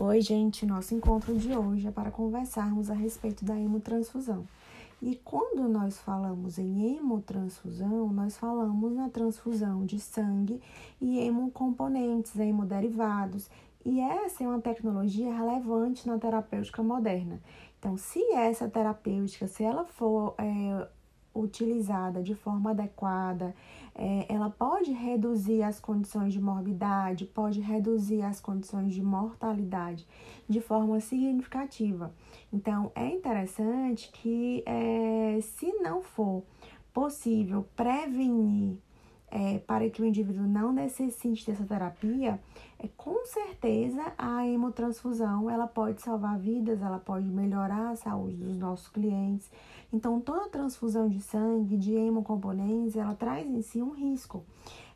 Oi, gente, nosso encontro de hoje é para conversarmos a respeito da hemotransfusão. E quando nós falamos em hemotransfusão, nós falamos na transfusão de sangue e hemocomponentes, hemoderivados. E essa é uma tecnologia relevante na terapêutica moderna. Então, se essa terapêutica, se ela for é, utilizada de forma adequada, é, ela pode reduzir as condições de morbidade, pode reduzir as condições de mortalidade de forma significativa. Então, é interessante que, é, se não for possível prevenir é, para que o indivíduo não necessite dessa terapia, é, com certeza a hemotransfusão ela pode salvar vidas, ela pode melhorar a saúde dos nossos clientes. Então, toda transfusão de sangue, de hemocomponentes, ela traz em si um risco,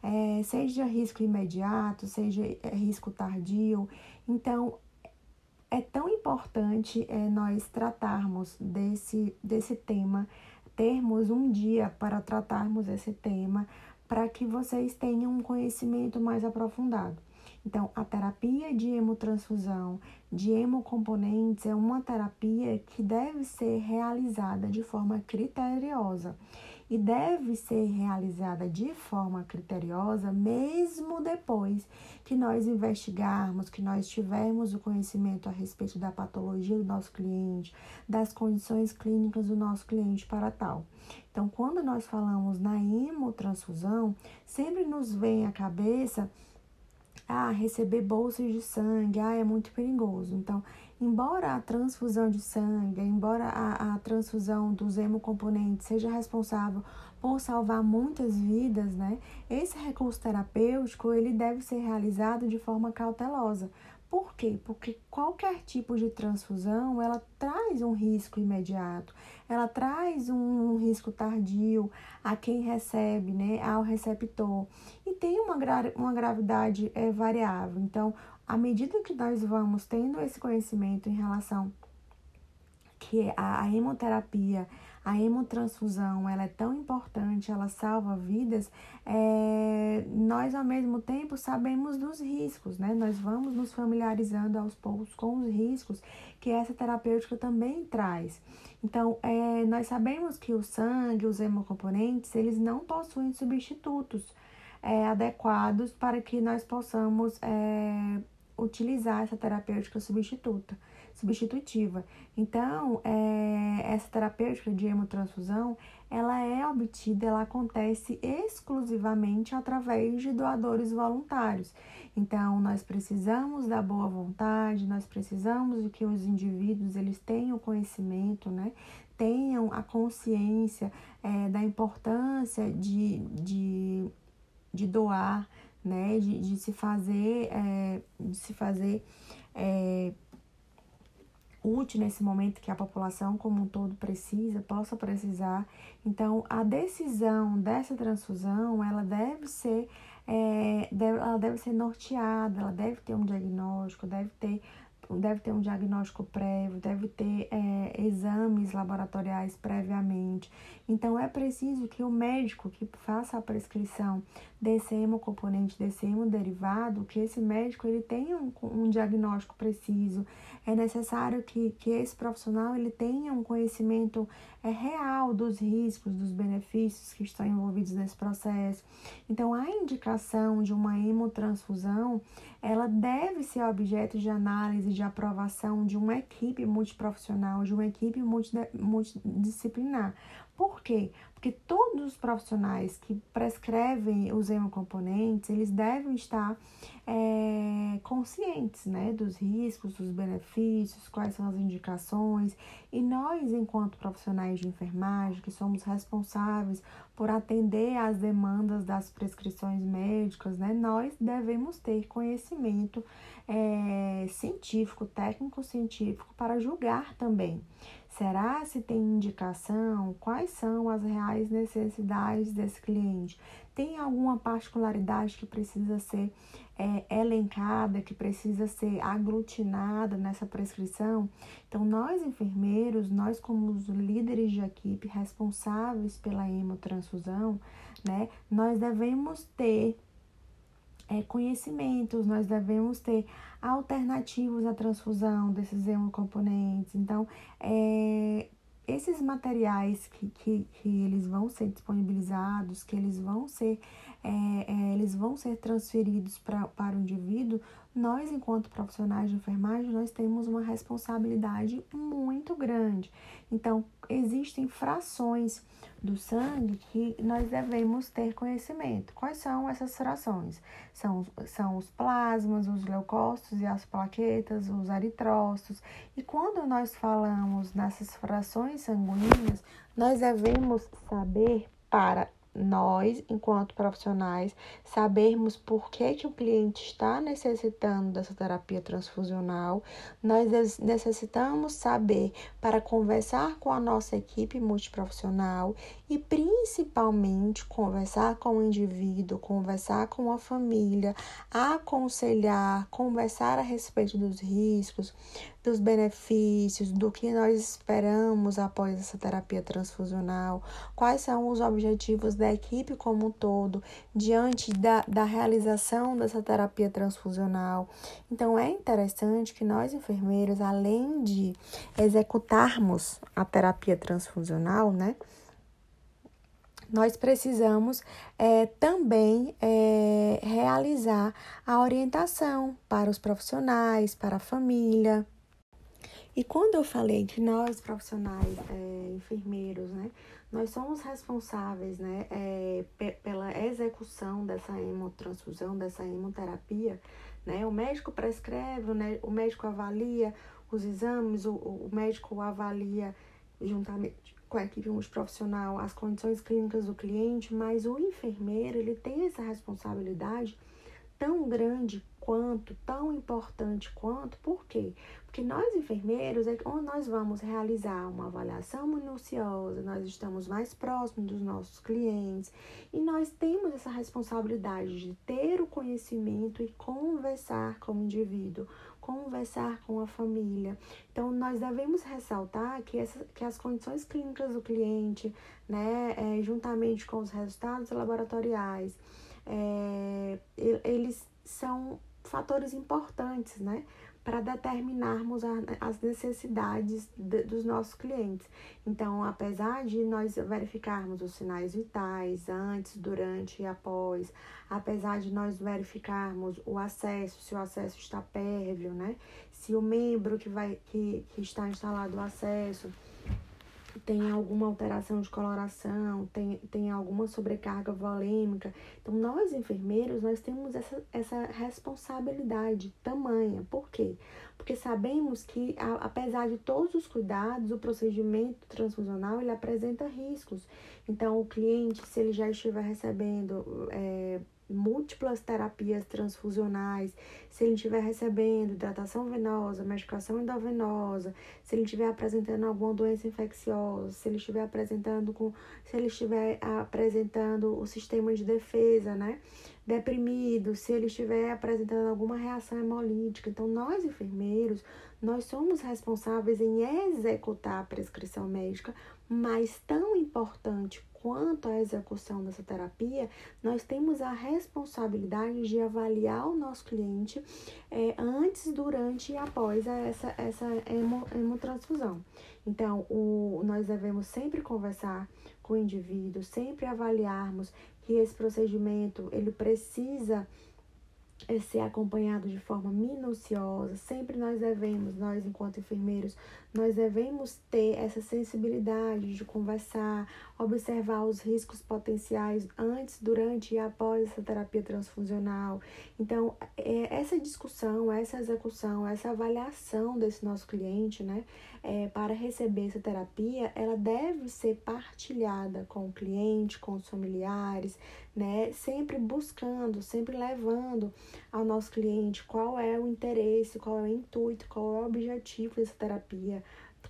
é, seja risco imediato, seja é, risco tardio. Então, é tão importante é, nós tratarmos desse, desse tema, termos um dia para tratarmos esse tema, para que vocês tenham um conhecimento mais aprofundado. Então, a terapia de hemotransfusão, de hemocomponentes, é uma terapia que deve ser realizada de forma criteriosa e deve ser realizada de forma criteriosa mesmo depois que nós investigarmos, que nós tivermos o conhecimento a respeito da patologia do nosso cliente, das condições clínicas do nosso cliente para tal. Então, quando nós falamos na hemotransfusão, sempre nos vem à cabeça ah, receber bolsas de sangue, ah, é muito perigoso. Então, embora a transfusão de sangue, embora a, a transfusão dos hemocomponentes seja responsável por salvar muitas vidas, né? Esse recurso terapêutico, ele deve ser realizado de forma cautelosa, por quê? Porque qualquer tipo de transfusão, ela traz um risco imediato, ela traz um, risco tardio a quem recebe, né, ao receptor. E tem uma, gra uma gravidade é, variável. Então, à medida que nós vamos tendo esse conhecimento em relação que a, a hemoterapia, a hemotransfusão, ela é tão importante, ela salva vidas, é, nós ao mesmo tempo sabemos dos riscos, né? Nós vamos nos familiarizando aos poucos com os riscos que essa terapêutica também traz. Então, é, nós sabemos que o sangue, os hemocomponentes, eles não possuem substitutos é, adequados para que nós possamos é, utilizar essa terapêutica substituta substitutiva. Então, é, essa terapêutica de hemotransfusão, ela é obtida, ela acontece exclusivamente através de doadores voluntários. Então, nós precisamos da boa vontade, nós precisamos de que os indivíduos eles tenham conhecimento, né? tenham a consciência é, da importância de, de, de doar, né? de, de se fazer, é, de se fazer é, útil nesse momento que a população como um todo precisa, possa precisar. Então, a decisão dessa transfusão, ela deve ser, é, deve, ela deve ser norteada, ela deve ter um diagnóstico, deve ter deve ter um diagnóstico prévio, deve ter é, exames laboratoriais previamente. Então, é preciso que o médico que faça a prescrição desse hemocomponente, desse hemoderivado, que esse médico ele tenha um, um diagnóstico preciso. É necessário que, que esse profissional ele tenha um conhecimento é, real dos riscos, dos benefícios que estão envolvidos nesse processo. Então, a indicação de uma hemotransfusão, ela deve ser objeto de análise, de aprovação de uma equipe multiprofissional, de uma equipe multidisciplinar. Por quê? Porque todos os profissionais que prescrevem os hemocomponentes, eles devem estar é, conscientes né, dos riscos, dos benefícios, quais são as indicações. E nós, enquanto profissionais de enfermagem, que somos responsáveis por atender às demandas das prescrições médicas, né, nós devemos ter conhecimento é, científico, técnico-científico, para julgar também. Será se tem indicação? Quais são as reais necessidades desse cliente? Tem alguma particularidade que precisa ser é, elencada, que precisa ser aglutinada nessa prescrição? Então, nós enfermeiros, nós como os líderes de equipe responsáveis pela hemotransfusão, né, nós devemos ter é, conhecimentos, nós devemos ter alternativos à transfusão desses hemocomponentes. Então, é, esses materiais que, que, que eles vão ser disponibilizados, que eles vão ser, é, é, eles vão ser transferidos pra, para o indivíduo, nós, enquanto profissionais de enfermagem, nós temos uma responsabilidade muito grande. Então, existem frações do sangue que nós devemos ter conhecimento. Quais são essas frações? São, são os plasmas, os leucócitos e as plaquetas, os eritrócitos. E quando nós falamos nessas frações sanguíneas, nós devemos saber para nós, enquanto profissionais, sabermos por que, que o cliente está necessitando dessa terapia transfusional, nós necessitamos saber para conversar com a nossa equipe multiprofissional e principalmente conversar com o indivíduo, conversar com a família, aconselhar, conversar a respeito dos riscos, dos benefícios, do que nós esperamos após essa terapia transfusional, quais são os objetivos da equipe como um todo diante da, da realização dessa terapia transfusional. Então, é interessante que nós, enfermeiros, além de executarmos a terapia transfusional, né? nós precisamos é, também é, realizar a orientação para os profissionais, para a família, e quando eu falei que nós, profissionais, é, enfermeiros, né, nós somos responsáveis, né, é, pela execução dessa hemotransfusão, dessa hemoterapia, né, o médico prescreve, né, o médico avalia os exames, o, o médico avalia juntamente com a equipe multiprofissional as condições clínicas do cliente, mas o enfermeiro, ele tem essa responsabilidade tão grande quanto, tão importante quanto, por quê? Porque nós enfermeiros é nós vamos realizar uma avaliação minuciosa, nós estamos mais próximos dos nossos clientes e nós temos essa responsabilidade de ter o conhecimento e conversar com o indivíduo, conversar com a família. Então, nós devemos ressaltar que, essa, que as condições clínicas do cliente, né, é, juntamente com os resultados laboratoriais, é, eles são fatores importantes, né? Para determinarmos a, as necessidades de, dos nossos clientes. Então, apesar de nós verificarmos os sinais vitais antes, durante e após, apesar de nós verificarmos o acesso, se o acesso está pérvio, né? Se o membro que, vai, que, que está instalado o acesso tem alguma alteração de coloração, tem, tem alguma sobrecarga volêmica. Então, nós enfermeiros, nós temos essa, essa responsabilidade tamanha. Por quê? Porque sabemos que, a, apesar de todos os cuidados, o procedimento transfusional, ele apresenta riscos. Então, o cliente, se ele já estiver recebendo é, múltiplas terapias transfusionais, se ele estiver recebendo hidratação venosa, medicação endovenosa, se ele estiver apresentando alguma doença infecciosa, se ele estiver apresentando com, se ele estiver apresentando o sistema de defesa, né, deprimido, se ele estiver apresentando alguma reação hemolítica. Então, nós enfermeiros, nós somos responsáveis em executar a prescrição médica, mas tão importante quanto à execução dessa terapia, nós temos a responsabilidade de avaliar o nosso cliente é, antes, durante e após essa, essa hemo, hemotransfusão. Então, o, nós devemos sempre conversar com o indivíduo, sempre avaliarmos que esse procedimento ele precisa é ser acompanhado de forma minuciosa. Sempre nós devemos, nós enquanto enfermeiros, nós devemos ter essa sensibilidade de conversar, observar os riscos potenciais antes, durante e após essa terapia transfusional. Então, é, essa discussão, essa execução, essa avaliação desse nosso cliente, né, é, para receber essa terapia, ela deve ser partilhada com o cliente, com os familiares, né? Sempre buscando, sempre levando ao nosso cliente qual é o interesse, qual é o intuito, qual é o objetivo dessa terapia,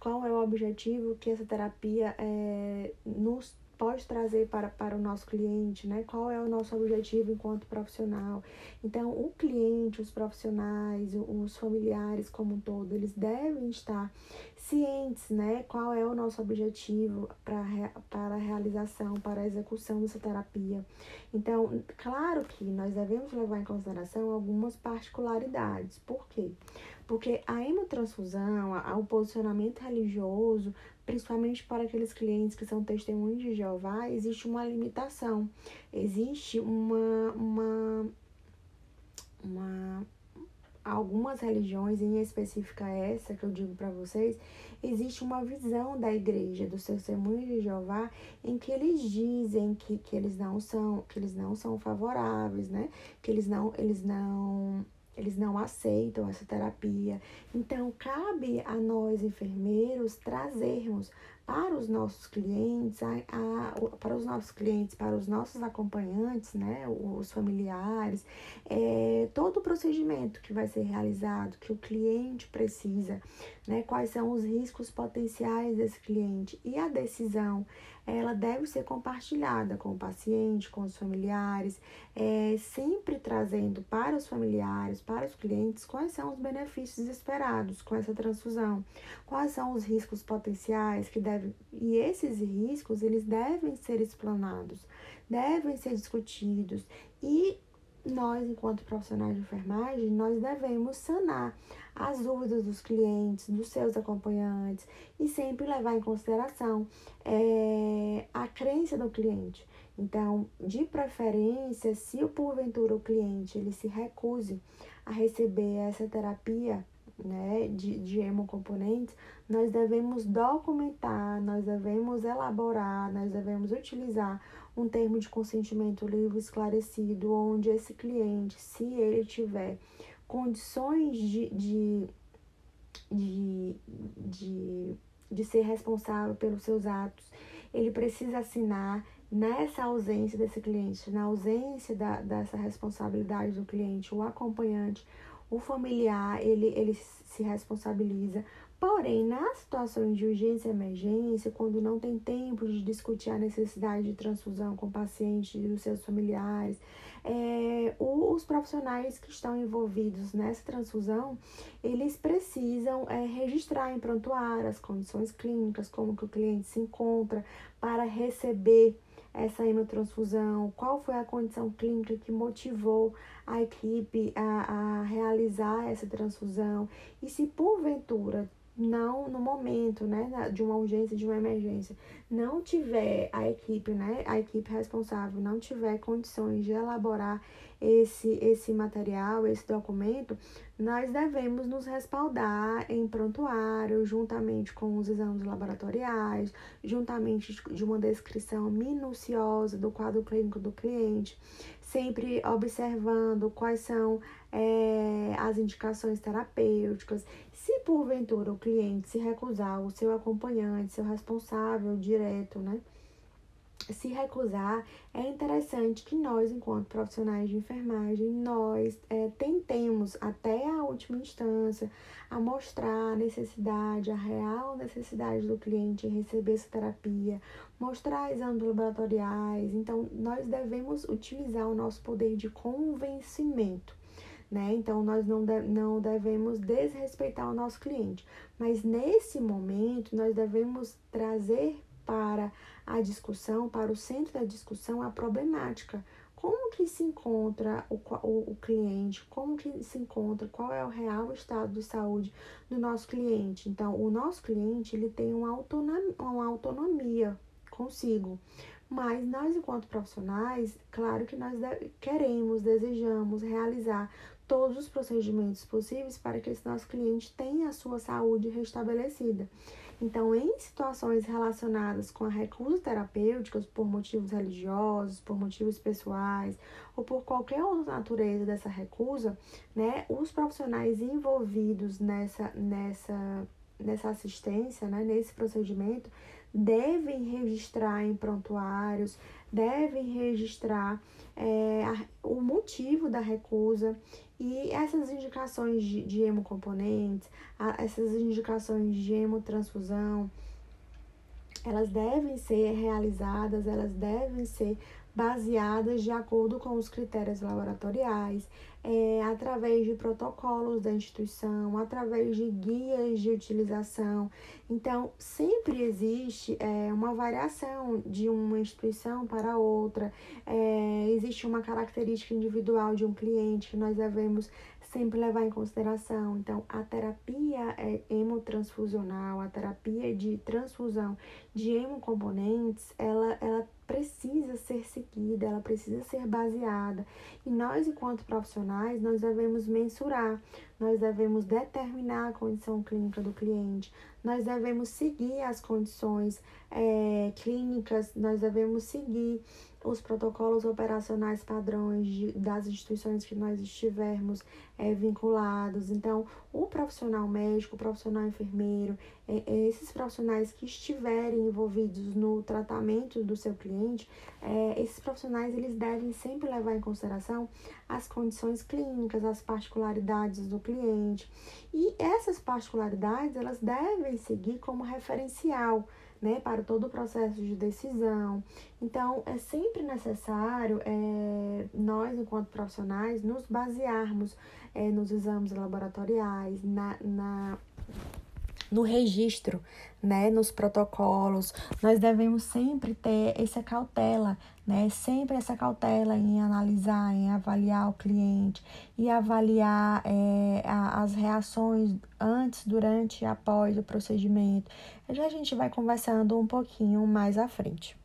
qual é o objetivo que essa terapia é, nos pode trazer para, para o nosso cliente, né? Qual é o nosso objetivo enquanto profissional. Então, o cliente, os profissionais, os familiares como um todo, eles devem estar cientes, né? Qual é o nosso objetivo para, para a realização, para a execução dessa terapia. Então, claro que nós devemos levar em consideração algumas particularidades. Por quê? Porque a hemotransfusão, o posicionamento religioso, principalmente para aqueles clientes que são testemunhos de Jeová, existe uma limitação, existe uma, uma, uma algumas religiões, em específica essa que eu digo para vocês, existe uma visão da igreja, dos testemunhos de Jeová, em que eles dizem que, que eles não são, que eles não são favoráveis, né? Que eles não, eles não eles não aceitam essa terapia. Então, cabe a nós, enfermeiros, trazermos para os nossos clientes, a, a, para os nossos clientes, para os nossos acompanhantes, né, os familiares, é, todo o procedimento que vai ser realizado, que o cliente precisa, né, quais são os riscos potenciais desse cliente. E a decisão ela deve ser compartilhada com o paciente, com os familiares, é, sempre trazendo para os familiares, para os clientes, quais são os benefícios esperados com essa transfusão, quais são os riscos potenciais que devem, e esses riscos, eles devem ser explanados, devem ser discutidos e nós, enquanto profissionais de enfermagem, nós devemos sanar as dúvidas dos clientes, dos seus acompanhantes e sempre levar em consideração é, a crença do cliente. Então, de preferência, se porventura o cliente ele se recuse a receber essa terapia né, de, de hemocomponentes, nós devemos documentar, nós devemos elaborar, nós devemos utilizar um termo de consentimento livre esclarecido, onde esse cliente, se ele tiver condições de, de, de, de, de ser responsável pelos seus atos, ele precisa assinar nessa ausência desse cliente, na ausência da, dessa responsabilidade do cliente, o acompanhante, o familiar, ele, ele se responsabiliza. Porém, nas situações de urgência e emergência, quando não tem tempo de discutir a necessidade de transfusão com o paciente e os seus familiares, é, os profissionais que estão envolvidos nessa transfusão, eles precisam é, registrar em prontuário as condições clínicas, como que o cliente se encontra para receber essa hemotransfusão, qual foi a condição clínica que motivou a equipe a, a realizar essa transfusão? E se porventura não no momento, né, de uma urgência, de uma emergência, não tiver a equipe, né, a equipe responsável não tiver condições de elaborar esse esse material, esse documento, nós devemos nos respaldar em prontuário, juntamente com os exames laboratoriais, juntamente de uma descrição minuciosa do quadro clínico do cliente, sempre observando quais são é, as indicações terapêuticas se porventura o cliente se recusar, o seu acompanhante, seu responsável direto, né? Se recusar, é interessante que nós, enquanto profissionais de enfermagem, nós é, tentemos até a última instância a mostrar a necessidade, a real necessidade do cliente em receber essa terapia, mostrar exames laboratoriais. Então, nós devemos utilizar o nosso poder de convencimento né? Então nós não, não devemos desrespeitar o nosso cliente, mas nesse momento nós devemos trazer para a discussão, para o centro da discussão, a problemática. Como que se encontra o, o, o cliente? Como que se encontra? Qual é o real estado de saúde do nosso cliente? Então, o nosso cliente ele tem uma autonomia, uma autonomia consigo. Mas nós, enquanto profissionais, claro que nós queremos, desejamos realizar todos os procedimentos possíveis para que esse nosso cliente tenha a sua saúde restabelecida. Então, em situações relacionadas com a recusa terapêutica, por motivos religiosos, por motivos pessoais ou por qualquer outra natureza dessa recusa, né, os profissionais envolvidos nessa, nessa, nessa assistência, né, nesse procedimento, devem registrar em prontuários, devem registrar é, o motivo da recusa. E essas indicações de, de hemocomponentes, essas indicações de hemotransfusão, elas devem ser realizadas, elas devem ser baseadas de acordo com os critérios laboratoriais, é, através de protocolos da instituição, através de guias de utilização. Então, sempre existe é, uma variação de uma instituição para outra, é, existe uma característica individual de um cliente que nós devemos sempre levar em consideração. Então, a terapia é hemotransfusional, a terapia de transfusão de hemocomponentes, ela, ela precisa ser seguida, ela precisa ser baseada. E nós, enquanto profissionais, nós devemos mensurar, nós devemos determinar a condição clínica do cliente, nós devemos seguir as condições é, clínicas, nós devemos seguir os protocolos operacionais padrões de, das instituições que nós estivermos é, vinculados. Então, o profissional médico, o profissional enfermeiro, é, é, esses profissionais que estiverem envolvidos no tratamento do seu cliente, é, esses profissionais eles devem sempre levar em consideração as condições clínicas, as particularidades do cliente. E essas particularidades elas devem seguir como referencial né, para todo o processo de decisão. Então, é sempre necessário é, nós, enquanto profissionais, nos basearmos é, nos exames laboratoriais, na, na no registro, né, nos protocolos. Nós devemos sempre ter essa cautela, né, sempre essa cautela em analisar, em avaliar o cliente e avaliar é, a, as reações antes, durante e após o procedimento. Já a gente vai conversando um pouquinho mais à frente.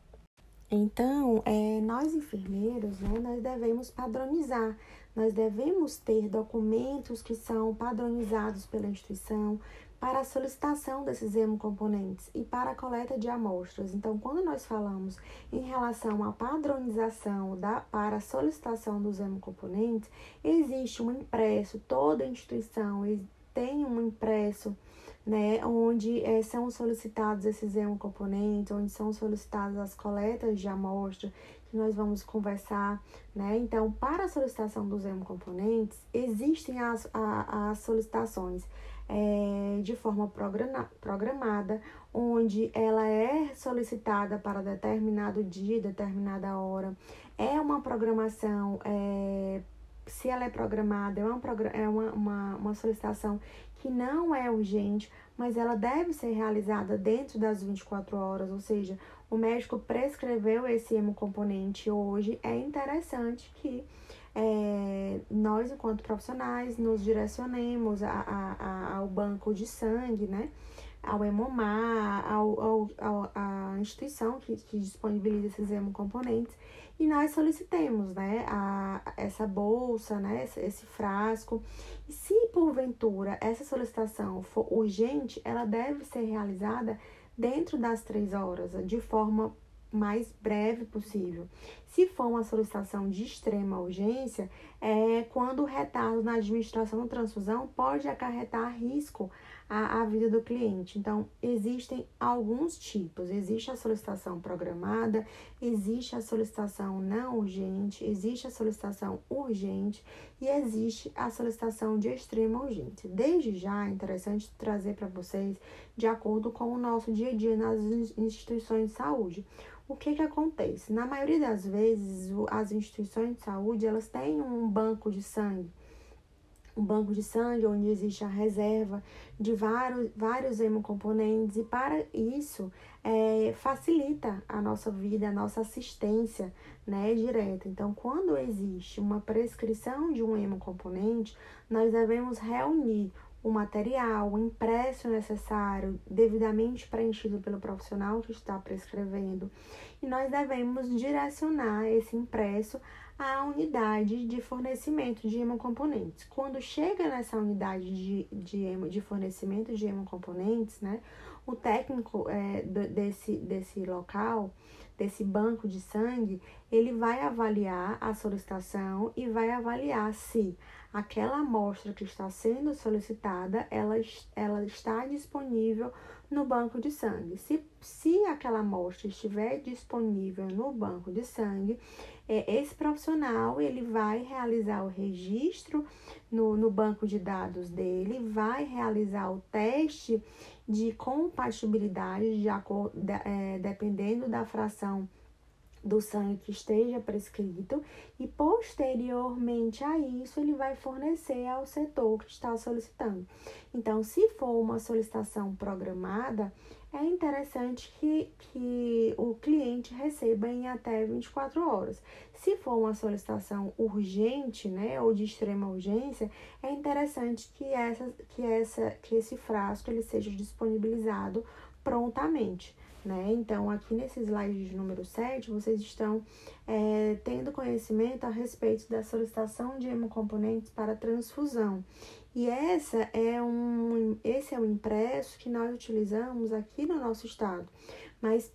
Então, é, nós enfermeiros, né, nós devemos padronizar, nós devemos ter documentos que são padronizados pela instituição, para a solicitação desses hemocomponentes e para a coleta de amostras. Então, quando nós falamos em relação à padronização da, para a solicitação dos hemocomponentes, existe um impresso, toda instituição tem um impresso né, onde é, são solicitados esses hemocomponentes, onde são solicitadas as coletas de amostra, que nós vamos conversar, né? Então, para a solicitação dos hemocomponentes, existem as, a, as solicitações é, de forma programada, onde ela é solicitada para determinado dia, determinada hora. É uma programação, é, se ela é programada, é, uma, é uma, uma, uma solicitação que não é urgente, mas ela deve ser realizada dentro das 24 horas, ou seja, o médico prescreveu esse hemocomponente hoje, é interessante que é, nós, enquanto profissionais, nos direcionemos a, a, a, ao banco de sangue, né? ao Hemomar, ao, ao, ao, à instituição que, que disponibiliza esses hemocomponentes, e nós solicitemos né, a, essa bolsa, né, esse, esse frasco. E se porventura essa solicitação for urgente, ela deve ser realizada dentro das três horas, de forma mais breve possível. Se for uma solicitação de extrema urgência, é quando o retardo na administração da transfusão pode acarretar risco à, à vida do cliente. Então, existem alguns tipos. Existe a solicitação programada, existe a solicitação não urgente, existe a solicitação urgente e existe a solicitação de extrema urgência. Desde já é interessante trazer para vocês de acordo com o nosso dia a dia nas instituições de saúde o que que acontece? Na maioria das vezes, as instituições de saúde, elas têm um banco de sangue, um banco de sangue onde existe a reserva de vários, vários hemocomponentes e para isso é, facilita a nossa vida, a nossa assistência né, direta. Então, quando existe uma prescrição de um hemocomponente, nós devemos reunir o material, o impresso necessário, devidamente preenchido pelo profissional que está prescrevendo, e nós devemos direcionar esse impresso à unidade de fornecimento de hemocomponentes. Quando chega nessa unidade de, de, de fornecimento de hemocomponentes, né, o técnico é, desse, desse local, desse banco de sangue, ele vai avaliar a solicitação e vai avaliar se aquela amostra que está sendo solicitada, ela, ela está disponível no banco de sangue. Se, se aquela amostra estiver disponível no banco de sangue, é, esse profissional ele vai realizar o registro no, no banco de dados dele, vai realizar o teste de compatibilidade de acordo, de, é, dependendo da fração do sangue que esteja prescrito e posteriormente a isso ele vai fornecer ao setor que está solicitando. Então, se for uma solicitação programada, é interessante que, que o cliente receba em até 24 horas. Se for uma solicitação urgente, né, ou de extrema urgência, é interessante que, essa, que, essa, que esse frasco ele seja disponibilizado prontamente. Né? Então, aqui nesse slide de número 7, vocês estão é, tendo conhecimento a respeito da solicitação de hemocomponentes para transfusão. E essa é um, esse é o impresso que nós utilizamos aqui no nosso estado. Mas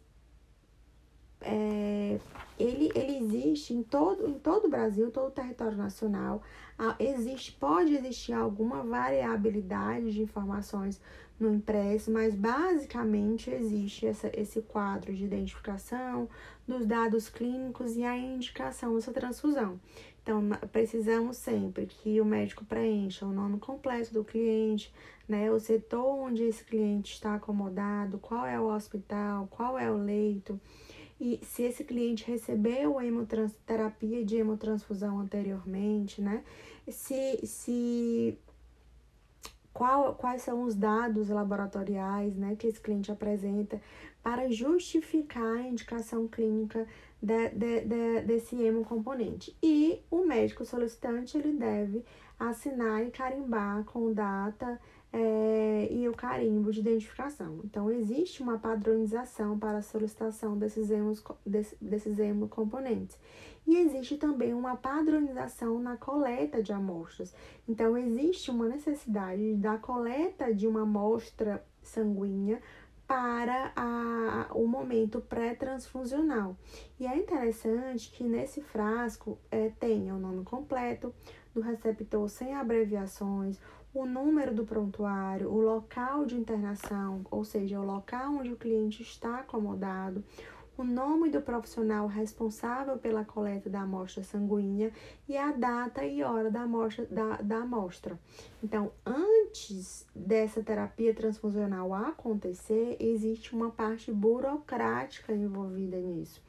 é, ele, ele existe em todo, em todo o Brasil, todo o território nacional. Ah, existe, pode existir alguma variabilidade de informações no impresso, mas basicamente existe essa, esse quadro de identificação dos dados clínicos e a indicação dessa transfusão. Então, precisamos sempre que o médico preencha o nome completo do cliente, né, o setor onde esse cliente está acomodado, qual é o hospital, qual é o leito, e se esse cliente recebeu a hemoterapia de hemotransfusão anteriormente, né, se, se qual, quais são os dados laboratoriais né, que esse cliente apresenta para justificar a indicação clínica de, de, de, desse hemocomponente. E o médico solicitante ele deve assinar e carimbar com data é, e o carimbo de identificação. Então, existe uma padronização para a solicitação desses, hemos, desses hemocomponentes. E existe também uma padronização na coleta de amostras. Então, existe uma necessidade da coleta de uma amostra sanguínea para a, o momento pré-transfusional. E é interessante que nesse frasco é, tenha o nome completo do receptor sem abreviações, o número do prontuário, o local de internação, ou seja, o local onde o cliente está acomodado, o nome do profissional responsável pela coleta da amostra sanguínea e a data e hora da amostra. Da, da amostra. Então, antes dessa terapia transfusional acontecer, existe uma parte burocrática envolvida nisso.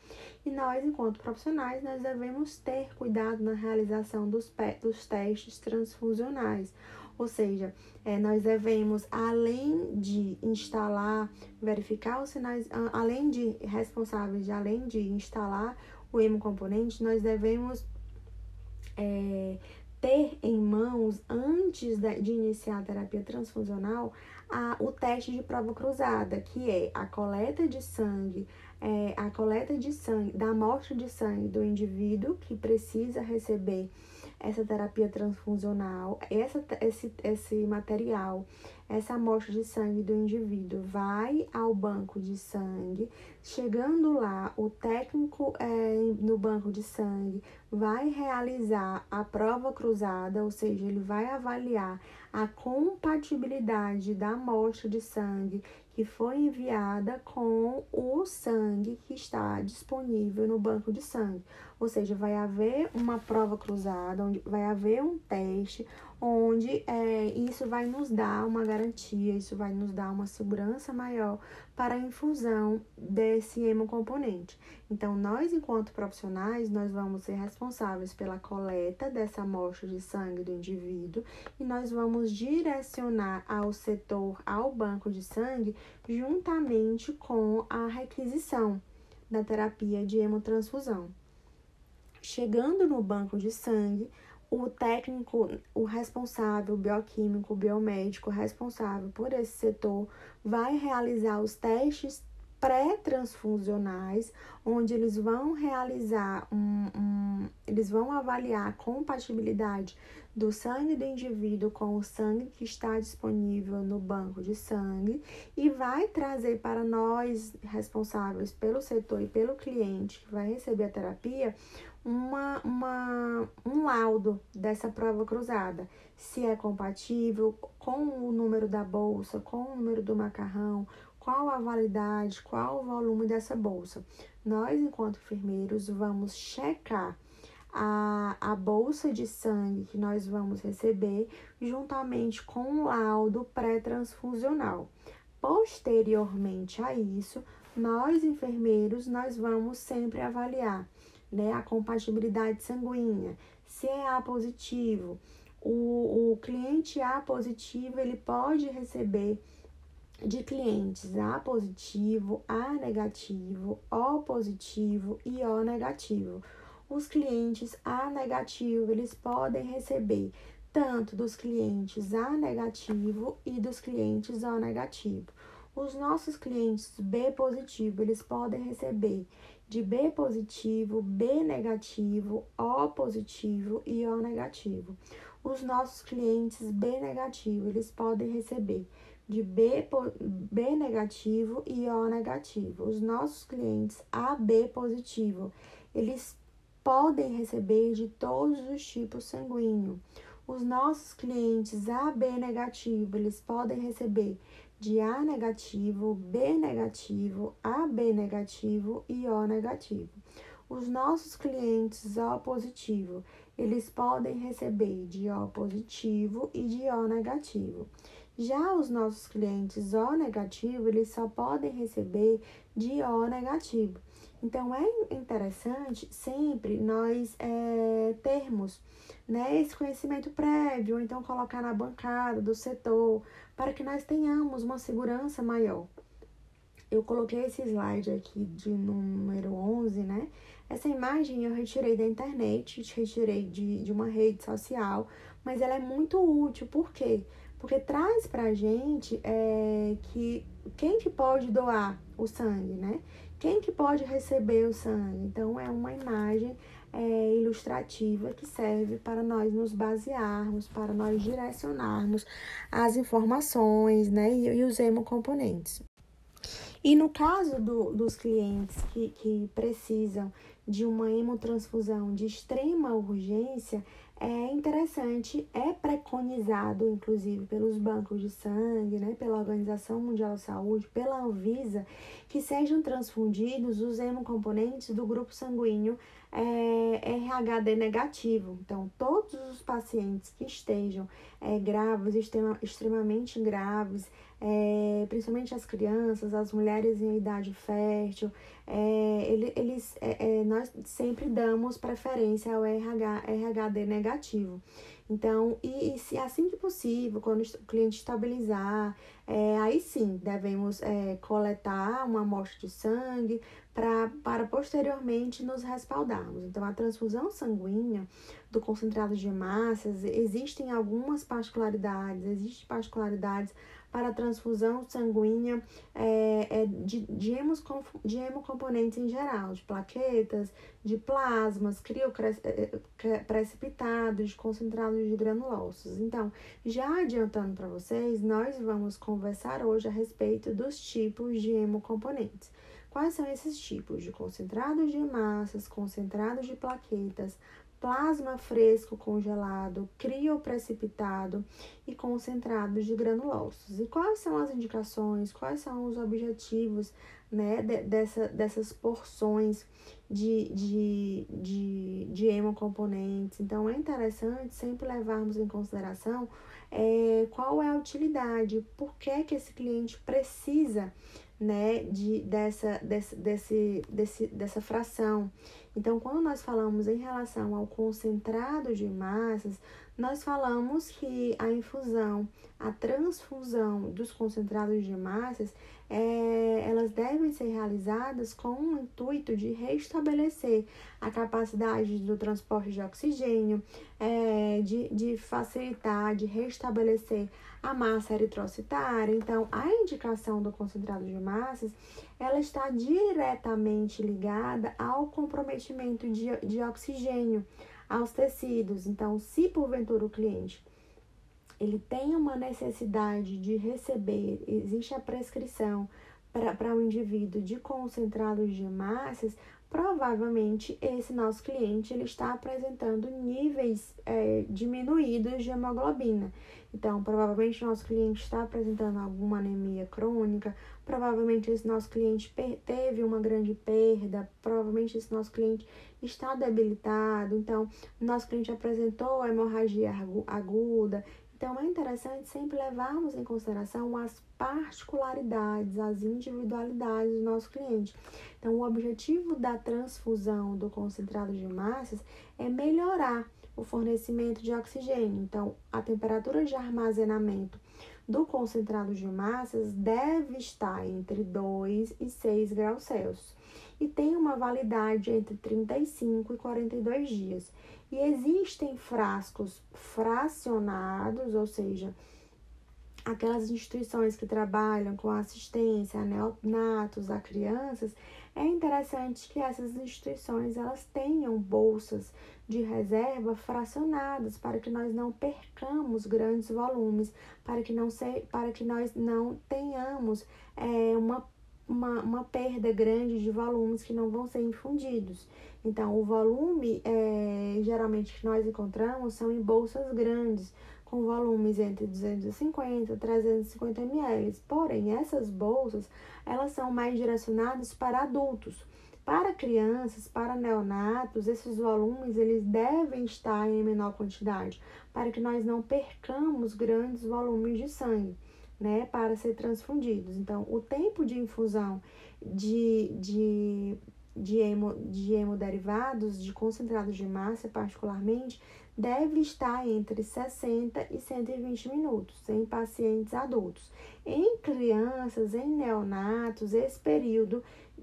E nós, enquanto profissionais, nós devemos ter cuidado na realização dos, dos testes transfusionais ou seja, é, nós devemos, além de instalar, verificar os sinais, além de responsáveis, além de instalar o hemocomponente, nós devemos é, ter em mãos, antes de, de iniciar a terapia transfusional, a, o teste de prova cruzada, que é a coleta de sangue, é, a coleta de sangue, da amostra de sangue do indivíduo que precisa receber essa terapia transfusional, essa, esse, esse material, essa amostra de sangue do indivíduo vai ao banco de sangue. Chegando lá, o técnico é, no banco de sangue vai realizar a prova cruzada, ou seja, ele vai avaliar a compatibilidade da amostra de sangue que foi enviada com o sangue que está disponível no banco de sangue. Ou seja, vai haver uma prova cruzada, onde vai haver um teste, onde é, isso vai nos dar uma garantia, isso vai nos dar uma segurança maior para a infusão desse hemocomponente. Então, nós, enquanto profissionais, nós vamos ser responsáveis pela coleta dessa amostra de sangue do indivíduo e nós vamos direcionar ao setor, ao banco de sangue, juntamente com a requisição da terapia de hemotransfusão. Chegando no banco de sangue, o técnico, o responsável, o bioquímico, o biomédico responsável por esse setor vai realizar os testes pré-transfusionais, onde eles vão realizar um, um, eles vão avaliar a compatibilidade do sangue do indivíduo com o sangue que está disponível no banco de sangue e vai trazer para nós responsáveis pelo setor e pelo cliente que vai receber a terapia uma, uma, um laudo dessa prova cruzada, se é compatível com o número da bolsa, com o número do macarrão, qual a validade, qual o volume dessa bolsa. Nós, enquanto enfermeiros, vamos checar a, a bolsa de sangue que nós vamos receber juntamente com o laudo pré-transfusional. Posteriormente a isso, nós enfermeiros nós vamos sempre avaliar né, a compatibilidade sanguínea, se é A positivo, o, o cliente A positivo ele pode receber de clientes A positivo, A negativo, O positivo e O negativo os clientes A negativo, eles podem receber tanto dos clientes A negativo e dos clientes O negativo. Os nossos clientes B positivo, eles podem receber de B positivo, B negativo, O positivo e O negativo. Os nossos clientes B negativo, eles podem receber de B, B negativo e O negativo. Os nossos clientes AB positivo, eles podem receber de todos os tipos sanguíneos. Os nossos clientes AB negativo, eles podem receber de A negativo, B negativo, AB negativo e O negativo. Os nossos clientes O positivo, eles podem receber de O positivo e de O negativo. Já os nossos clientes O negativo, eles só podem receber de O negativo. Então, é interessante sempre nós é, termos né, esse conhecimento prévio, ou então colocar na bancada do setor, para que nós tenhamos uma segurança maior. Eu coloquei esse slide aqui de número 11, né? Essa imagem eu retirei da internet, retirei de, de uma rede social, mas ela é muito útil, por quê? Porque traz pra gente é, que quem que pode doar o sangue, né? Quem que pode receber o sangue? Então, é uma imagem é, ilustrativa que serve para nós nos basearmos, para nós direcionarmos as informações né, e, e os hemocomponentes. E no caso do, dos clientes que, que precisam de uma hemotransfusão de extrema urgência, é interessante, é preconizado, inclusive, pelos bancos de sangue, né, pela Organização Mundial da Saúde, pela Anvisa, que sejam transfundidos os hemocomponentes do grupo sanguíneo é, RHD negativo. Então, todos os pacientes que estejam é, graves, extrema, extremamente graves, é, principalmente as crianças, as mulheres em idade fértil, é, eles, é, é, nós sempre damos preferência ao RH, RHD negativo. Então, e, e, se assim que possível, quando o cliente estabilizar, é, aí sim devemos é, coletar uma amostra de sangue para posteriormente nos respaldarmos. Então, a transfusão sanguínea do concentrado de massas, existem algumas particularidades, existem particularidades para transfusão sanguínea é, é de, de, hemos, de hemocomponentes em geral, de plaquetas, de plasmas, é, é, de concentrados de granulosos. Então, já adiantando para vocês, nós vamos conversar hoje a respeito dos tipos de hemocomponentes. Quais são esses tipos? De concentrados de massas, concentrados de plaquetas, plasma fresco congelado, crioprecipitado e concentrados de granulosos. E quais são as indicações, quais são os objetivos né, de, dessa, dessas porções de, de, de, de hemocomponentes? Então, é interessante sempre levarmos em consideração é, qual é a utilidade, por que, que esse cliente precisa né, de, dessa, desse, desse, desse, dessa fração. Então, quando nós falamos em relação ao concentrado de massas, nós falamos que a infusão, a transfusão dos concentrados de massas, é, elas devem ser realizadas com o intuito de restabelecer a capacidade do transporte de oxigênio, é, de, de facilitar, de restabelecer a massa eritrocitária. Então, a indicação do concentrado de massas, ela está diretamente ligada ao comprometimento de, de oxigênio, aos tecidos. Então, se porventura o cliente ele tem uma necessidade de receber, existe a prescrição para o um indivíduo de concentrados de massas, provavelmente esse nosso cliente ele está apresentando níveis é, diminuídos de hemoglobina. Então, provavelmente nosso cliente está apresentando alguma anemia crônica, provavelmente esse nosso cliente teve uma grande perda, provavelmente esse nosso cliente está debilitado, então, nosso cliente apresentou hemorragia aguda, então, é interessante sempre levarmos em consideração as particularidades, as individualidades do nosso cliente. Então, o objetivo da transfusão do concentrado de massas é melhorar o fornecimento de oxigênio. Então, a temperatura de armazenamento do concentrado de massas deve estar entre 2 e 6 graus Celsius e tem uma validade entre 35 e 42 dias. E existem frascos fracionados, ou seja, aquelas instituições que trabalham com assistência a neonatos, a crianças, é interessante que essas instituições elas tenham bolsas de reserva fracionadas para que nós não percamos grandes volumes, para que, não se, para que nós não tenhamos é, uma, uma, uma perda grande de volumes que não vão ser infundidos. Então, o volume é, geralmente que nós encontramos são em bolsas grandes, com volumes entre 250 e 350 ml. Porém, essas bolsas, elas são mais direcionadas para adultos. Para crianças, para neonatos, esses volumes eles devem estar em menor quantidade, para que nós não percamos grandes volumes de sangue, né, para ser transfundidos. Então, o tempo de infusão de, de de, hemo, de hemoderivados, de concentrados de massa particularmente, deve estar entre 60 e 120 minutos em pacientes adultos. Em crianças, em neonatos, esse período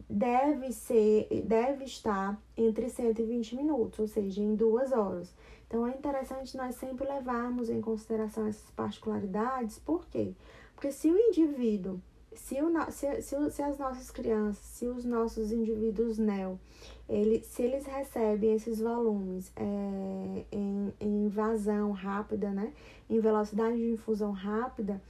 deve ser, deve estar entre 120 minutos, ou seja, em duas horas. Então é interessante nós sempre levarmos em consideração essas particularidades, por quê? Porque se o indivíduo se, o, se, se, se, as nossas crianças, se os nossos indivíduos NEO, ele, se eles recebem esses volumes é, em, em invasão rápida, né, em velocidade de infusão rápida,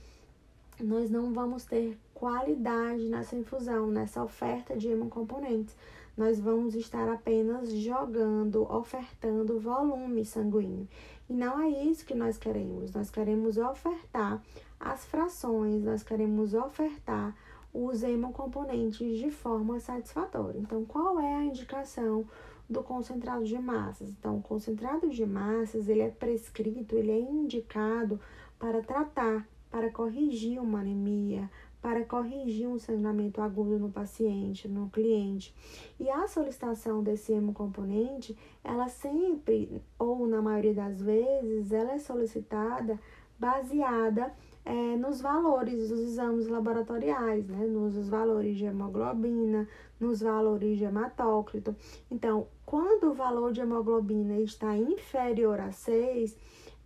nós não vamos ter qualidade nessa infusão, nessa oferta de hemocomponentes. Nós vamos estar apenas jogando, ofertando volume sanguíneo. E não é isso que nós queremos. Nós queremos ofertar as frações, nós queremos ofertar os hemocomponentes de forma satisfatória. Então, qual é a indicação do concentrado de massas? Então, o concentrado de massas, ele é prescrito, ele é indicado para tratar, para corrigir uma anemia, para corrigir um sangramento agudo no paciente, no cliente. E a solicitação desse hemocomponente, ela sempre, ou na maioria das vezes, ela é solicitada baseada é, nos valores dos exames laboratoriais, né? Nos valores de hemoglobina, nos valores de hematócrito. Então, quando o valor de hemoglobina está inferior a 6,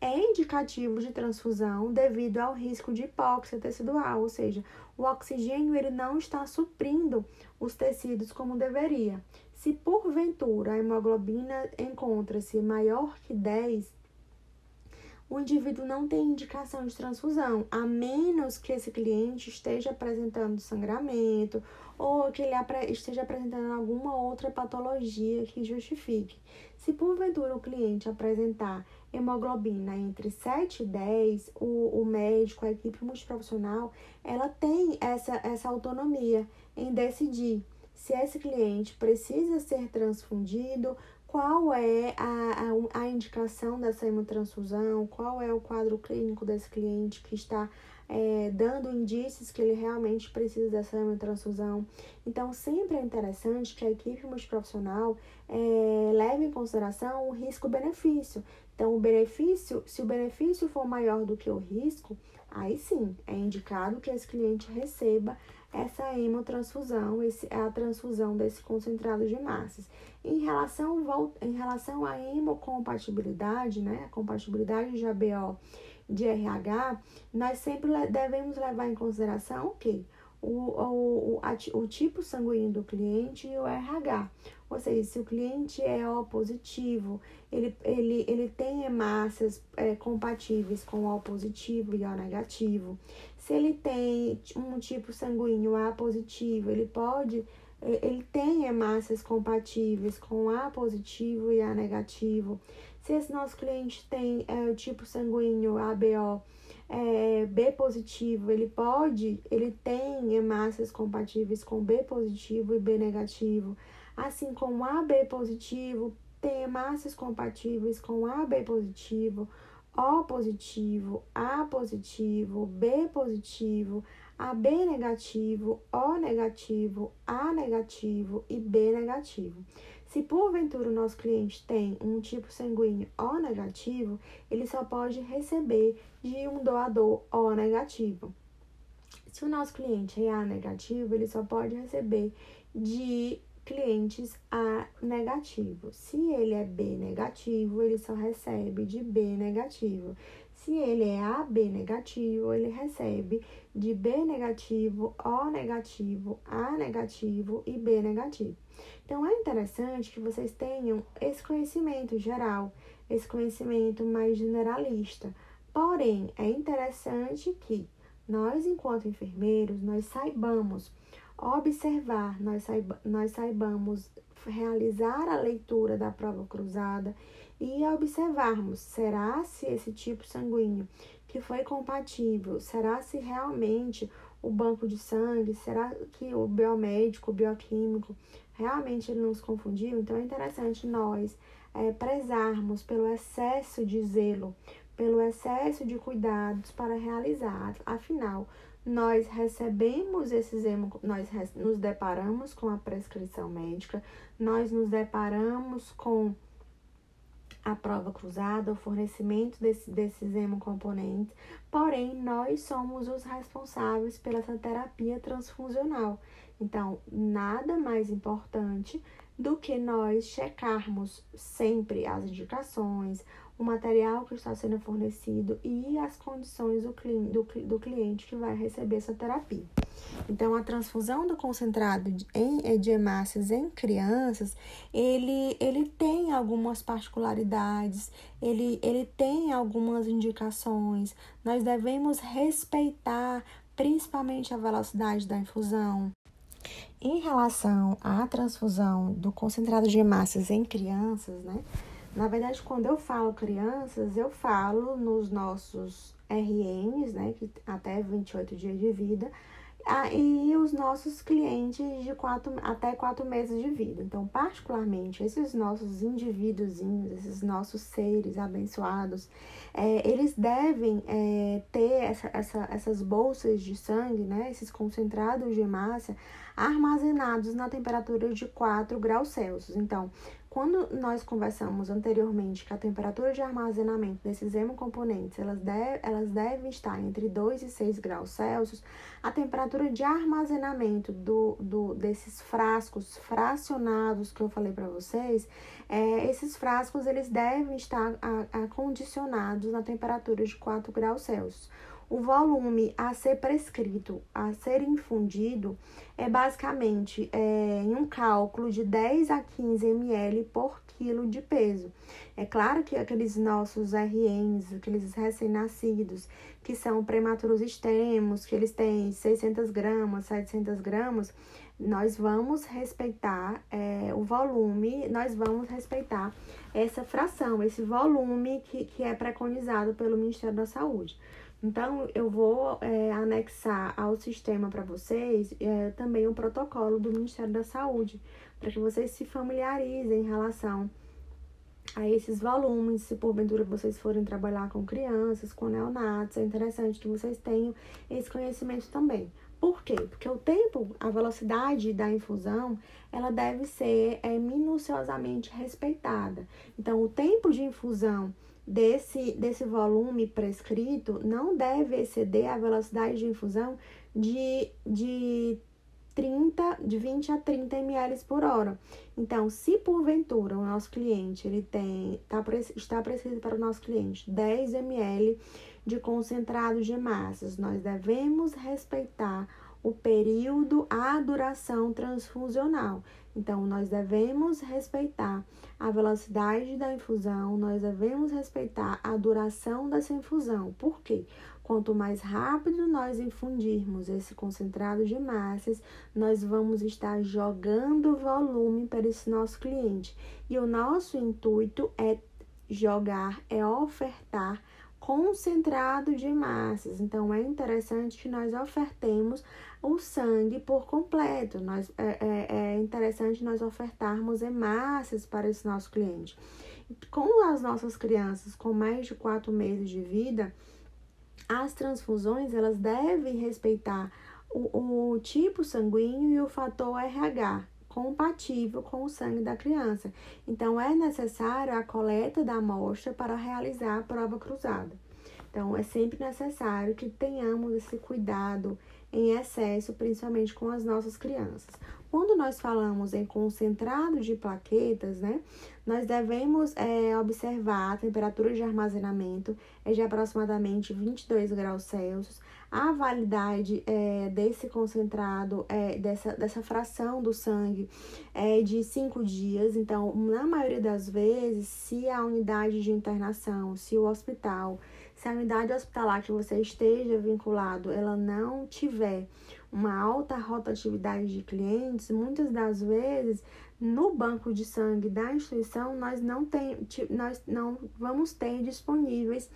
é indicativo de transfusão devido ao risco de hipóxia tecidual, ou seja, o oxigênio ele não está suprindo os tecidos como deveria. Se porventura a hemoglobina encontra-se maior que 10, o indivíduo não tem indicação de transfusão, a menos que esse cliente esteja apresentando sangramento ou que ele esteja apresentando alguma outra patologia que justifique. Se porventura o cliente apresentar hemoglobina entre 7 e 10, o, o médico, a equipe multiprofissional, ela tem essa, essa autonomia em decidir se esse cliente precisa ser transfundido, qual é a, a, a indicação dessa hemotransfusão, qual é o quadro clínico desse cliente que está é, dando indícios que ele realmente precisa dessa hemotransfusão. Então, sempre é interessante que a equipe multiprofissional é, leve em consideração o risco-benefício. Então, o benefício, se o benefício for maior do que o risco, aí sim é indicado que esse cliente receba essa hemotransfusão, esse, a transfusão desse concentrado de massas. Em relação, em relação à hemocompatibilidade, né, a compatibilidade de ABO de RH, nós sempre devemos levar em consideração o quê? o, o, o, o tipo sanguíneo do cliente e o RH. Ou seja, se o cliente é O positivo, ele, ele, ele tem hemácias é, compatíveis com O positivo e O negativo. Se ele tem um tipo sanguíneo A positivo, ele pode ele tem hemácias compatíveis com A positivo e A negativo. Se esse nosso cliente tem é, o tipo sanguíneo ABO é, B positivo, ele pode, ele tem hemácias compatíveis com B positivo e B negativo, assim como AB positivo tem hemácias compatíveis com AB positivo, O positivo, A positivo, B positivo, AB negativo, O negativo, A negativo e B negativo. Se porventura o nosso cliente tem um tipo sanguíneo O negativo, ele só pode receber de um doador O negativo. Se o nosso cliente é A negativo, ele só pode receber de clientes A negativo. Se ele é B negativo, ele só recebe de B negativo. Se ele é AB negativo, ele recebe de B negativo, O negativo, A negativo e B negativo. Então é interessante que vocês tenham esse conhecimento geral, esse conhecimento mais generalista. Porém, é interessante que nós, enquanto enfermeiros, nós saibamos observar, nós, saiba, nós saibamos realizar a leitura da prova cruzada e observarmos, será se esse tipo sanguíneo que foi compatível, será se realmente o banco de sangue, será que o biomédico, o bioquímico, realmente ele nos confundiu? Então é interessante nós é, prezarmos pelo excesso de zelo, pelo excesso de cuidados para realizar. Afinal, nós recebemos esses nós nos deparamos com a prescrição médica, nós nos deparamos com a prova cruzada, o fornecimento desse, desses hemocomponentes, porém nós somos os responsáveis pela essa terapia transfusional. Então, nada mais importante do que nós checarmos sempre as indicações, o material que está sendo fornecido e as condições do, do, do cliente que vai receber essa terapia. Então, a transfusão do concentrado em, de hemácias em crianças, ele, ele tem algumas particularidades, ele, ele tem algumas indicações. Nós devemos respeitar principalmente a velocidade da infusão. Em relação à transfusão do concentrado de hemácias em crianças, né? Na verdade, quando eu falo crianças, eu falo nos nossos RNs, né, que até 28 dias de vida, e os nossos clientes de quatro, até quatro meses de vida. Então, particularmente, esses nossos indivíduos, esses nossos seres abençoados, é, eles devem é, ter essa, essa, essas bolsas de sangue, né, esses concentrados de hemácia, armazenados na temperatura de 4 graus Celsius. Então, quando nós conversamos anteriormente que a temperatura de armazenamento desses hemocomponentes elas, deve, elas devem estar entre 2 e 6 graus Celsius, a temperatura de armazenamento do, do, desses frascos fracionados que eu falei para vocês, é, esses frascos eles devem estar acondicionados na temperatura de 4 graus Celsius. O volume a ser prescrito, a ser infundido, é basicamente é, em um cálculo de 10 a 15 ml por quilo de peso. É claro que aqueles nossos RNs, aqueles recém-nascidos, que são prematuros extremos, que eles têm 600 gramas, 700 gramas, nós vamos respeitar é, o volume, nós vamos respeitar essa fração, esse volume que, que é preconizado pelo Ministério da Saúde. Então, eu vou é, anexar ao sistema para vocês é, também o protocolo do Ministério da Saúde, para que vocês se familiarizem em relação a esses volumes. Se porventura vocês forem trabalhar com crianças, com neonatos, é interessante que vocês tenham esse conhecimento também. Por quê? Porque o tempo, a velocidade da infusão, ela deve ser é, minuciosamente respeitada. Então, o tempo de infusão desse, desse volume prescrito não deve exceder a velocidade de infusão de, de 30, de 20 a 30 ml por hora. Então, se porventura o nosso cliente ele tem, tá, está prescrito para o nosso cliente 10 ml de concentrado de massas, nós devemos respeitar o período, a duração transfusional. Então, nós devemos respeitar a velocidade da infusão, nós devemos respeitar a duração dessa infusão. Por quê? Quanto mais rápido nós infundirmos esse concentrado de massas, nós vamos estar jogando volume para esse nosso cliente. E o nosso intuito é jogar, é ofertar concentrado de massas. Então, é interessante que nós ofertemos o sangue por completo. Nós, é, é, é interessante nós ofertarmos hemácias para esse nosso cliente. Com as nossas crianças com mais de quatro meses de vida, as transfusões elas devem respeitar o, o tipo sanguíneo e o fator RH, compatível com o sangue da criança. Então, é necessário a coleta da amostra para realizar a prova cruzada. Então, é sempre necessário que tenhamos esse cuidado em excesso, principalmente com as nossas crianças. Quando nós falamos em concentrado de plaquetas, né, nós devemos é, observar a temperatura de armazenamento é de aproximadamente 22 graus Celsius. A validade é, desse concentrado, é, dessa, dessa fração do sangue, é de 5 dias. Então, na maioria das vezes, se a unidade de internação, se o hospital se a unidade hospitalar que você esteja vinculado, ela não tiver uma alta rotatividade de clientes, muitas das vezes no banco de sangue da instituição nós não, tem, nós não vamos ter disponíveis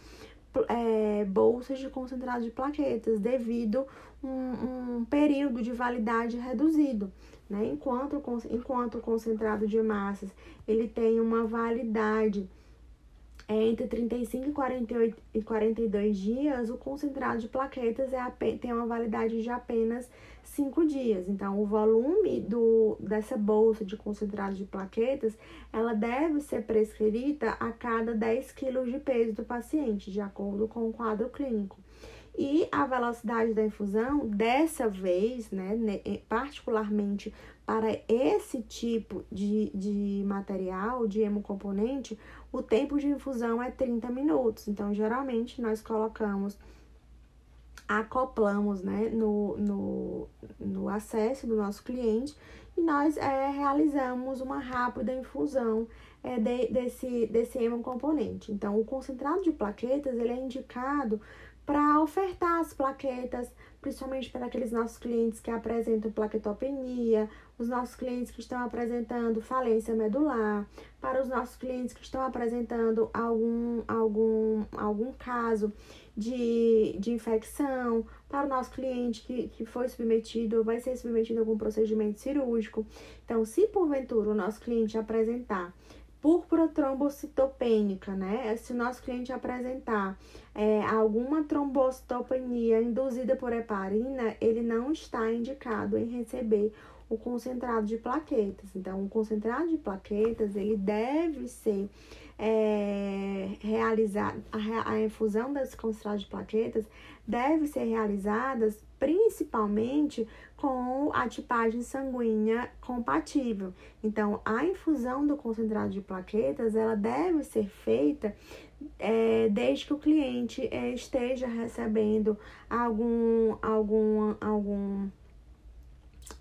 é, bolsas de concentrado de plaquetas devido um, um período de validade reduzido. Né? Enquanto, enquanto o concentrado de massas ele tem uma validade é, entre 35 e, 48, e 42 dias, o concentrado de plaquetas é, tem uma validade de apenas 5 dias. Então, o volume do, dessa bolsa de concentrado de plaquetas, ela deve ser prescrita a cada 10 quilos de peso do paciente, de acordo com o quadro clínico. E a velocidade da infusão, dessa vez, né, particularmente para esse tipo de, de material, de hemocomponente, o tempo de infusão é 30 minutos. Então, geralmente, nós colocamos, acoplamos né, no, no, no acesso do nosso cliente e nós é, realizamos uma rápida infusão é, de, desse, desse hemocomponente. Então, o concentrado de plaquetas, ele é indicado para ofertar as plaquetas, principalmente para aqueles nossos clientes que apresentam plaquetopenia, os nossos clientes que estão apresentando falência medular, para os nossos clientes que estão apresentando algum, algum, algum caso de, de infecção, para o nosso cliente que, que foi submetido vai ser submetido a algum procedimento cirúrgico. Então, se porventura o nosso cliente apresentar púrpura trombocitopênica, né? Se o nosso cliente apresentar é, alguma trombocitopenia induzida por heparina, ele não está indicado em receber o concentrado de plaquetas. Então, o concentrado de plaquetas, ele deve ser é, realizado, a, a infusão desse concentrado de plaquetas deve ser realizada principalmente com a tipagem sanguínea compatível. Então, a infusão do concentrado de plaquetas, ela deve ser feita é, desde que o cliente é, esteja recebendo algum, algum, algum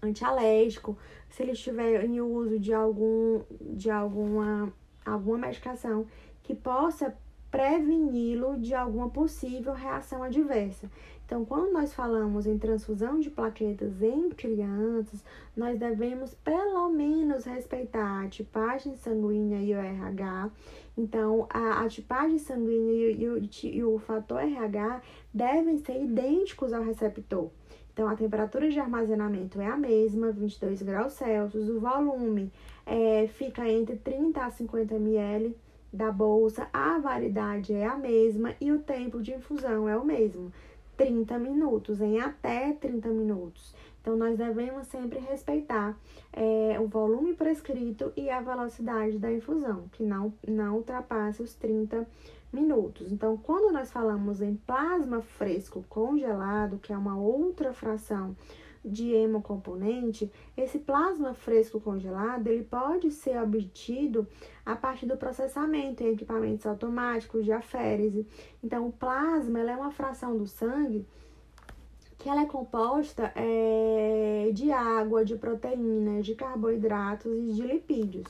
antialérgico, se ele estiver em uso de, algum, de alguma, alguma medicação que possa preveni-lo de alguma possível reação adversa. Então, quando nós falamos em transfusão de plaquetas em crianças, nós devemos pelo menos respeitar a tipagem sanguínea e o RH. Então, a, a tipagem sanguínea e, e, e o fator RH devem ser idênticos ao receptor. Então, a temperatura de armazenamento é a mesma, 22 graus Celsius, o volume é, fica entre 30 a 50 ml da bolsa, a validade é a mesma e o tempo de infusão é o mesmo, 30 minutos, em até 30 minutos. Então, nós devemos sempre respeitar é, o volume prescrito e a velocidade da infusão, que não, não ultrapasse os 30 minutos minutos. Então, quando nós falamos em plasma fresco congelado, que é uma outra fração de hemocomponente, esse plasma fresco congelado, ele pode ser obtido a partir do processamento em equipamentos automáticos de aférese. Então, o plasma é uma fração do sangue que ela é composta é, de água, de proteínas, de carboidratos e de lipídios.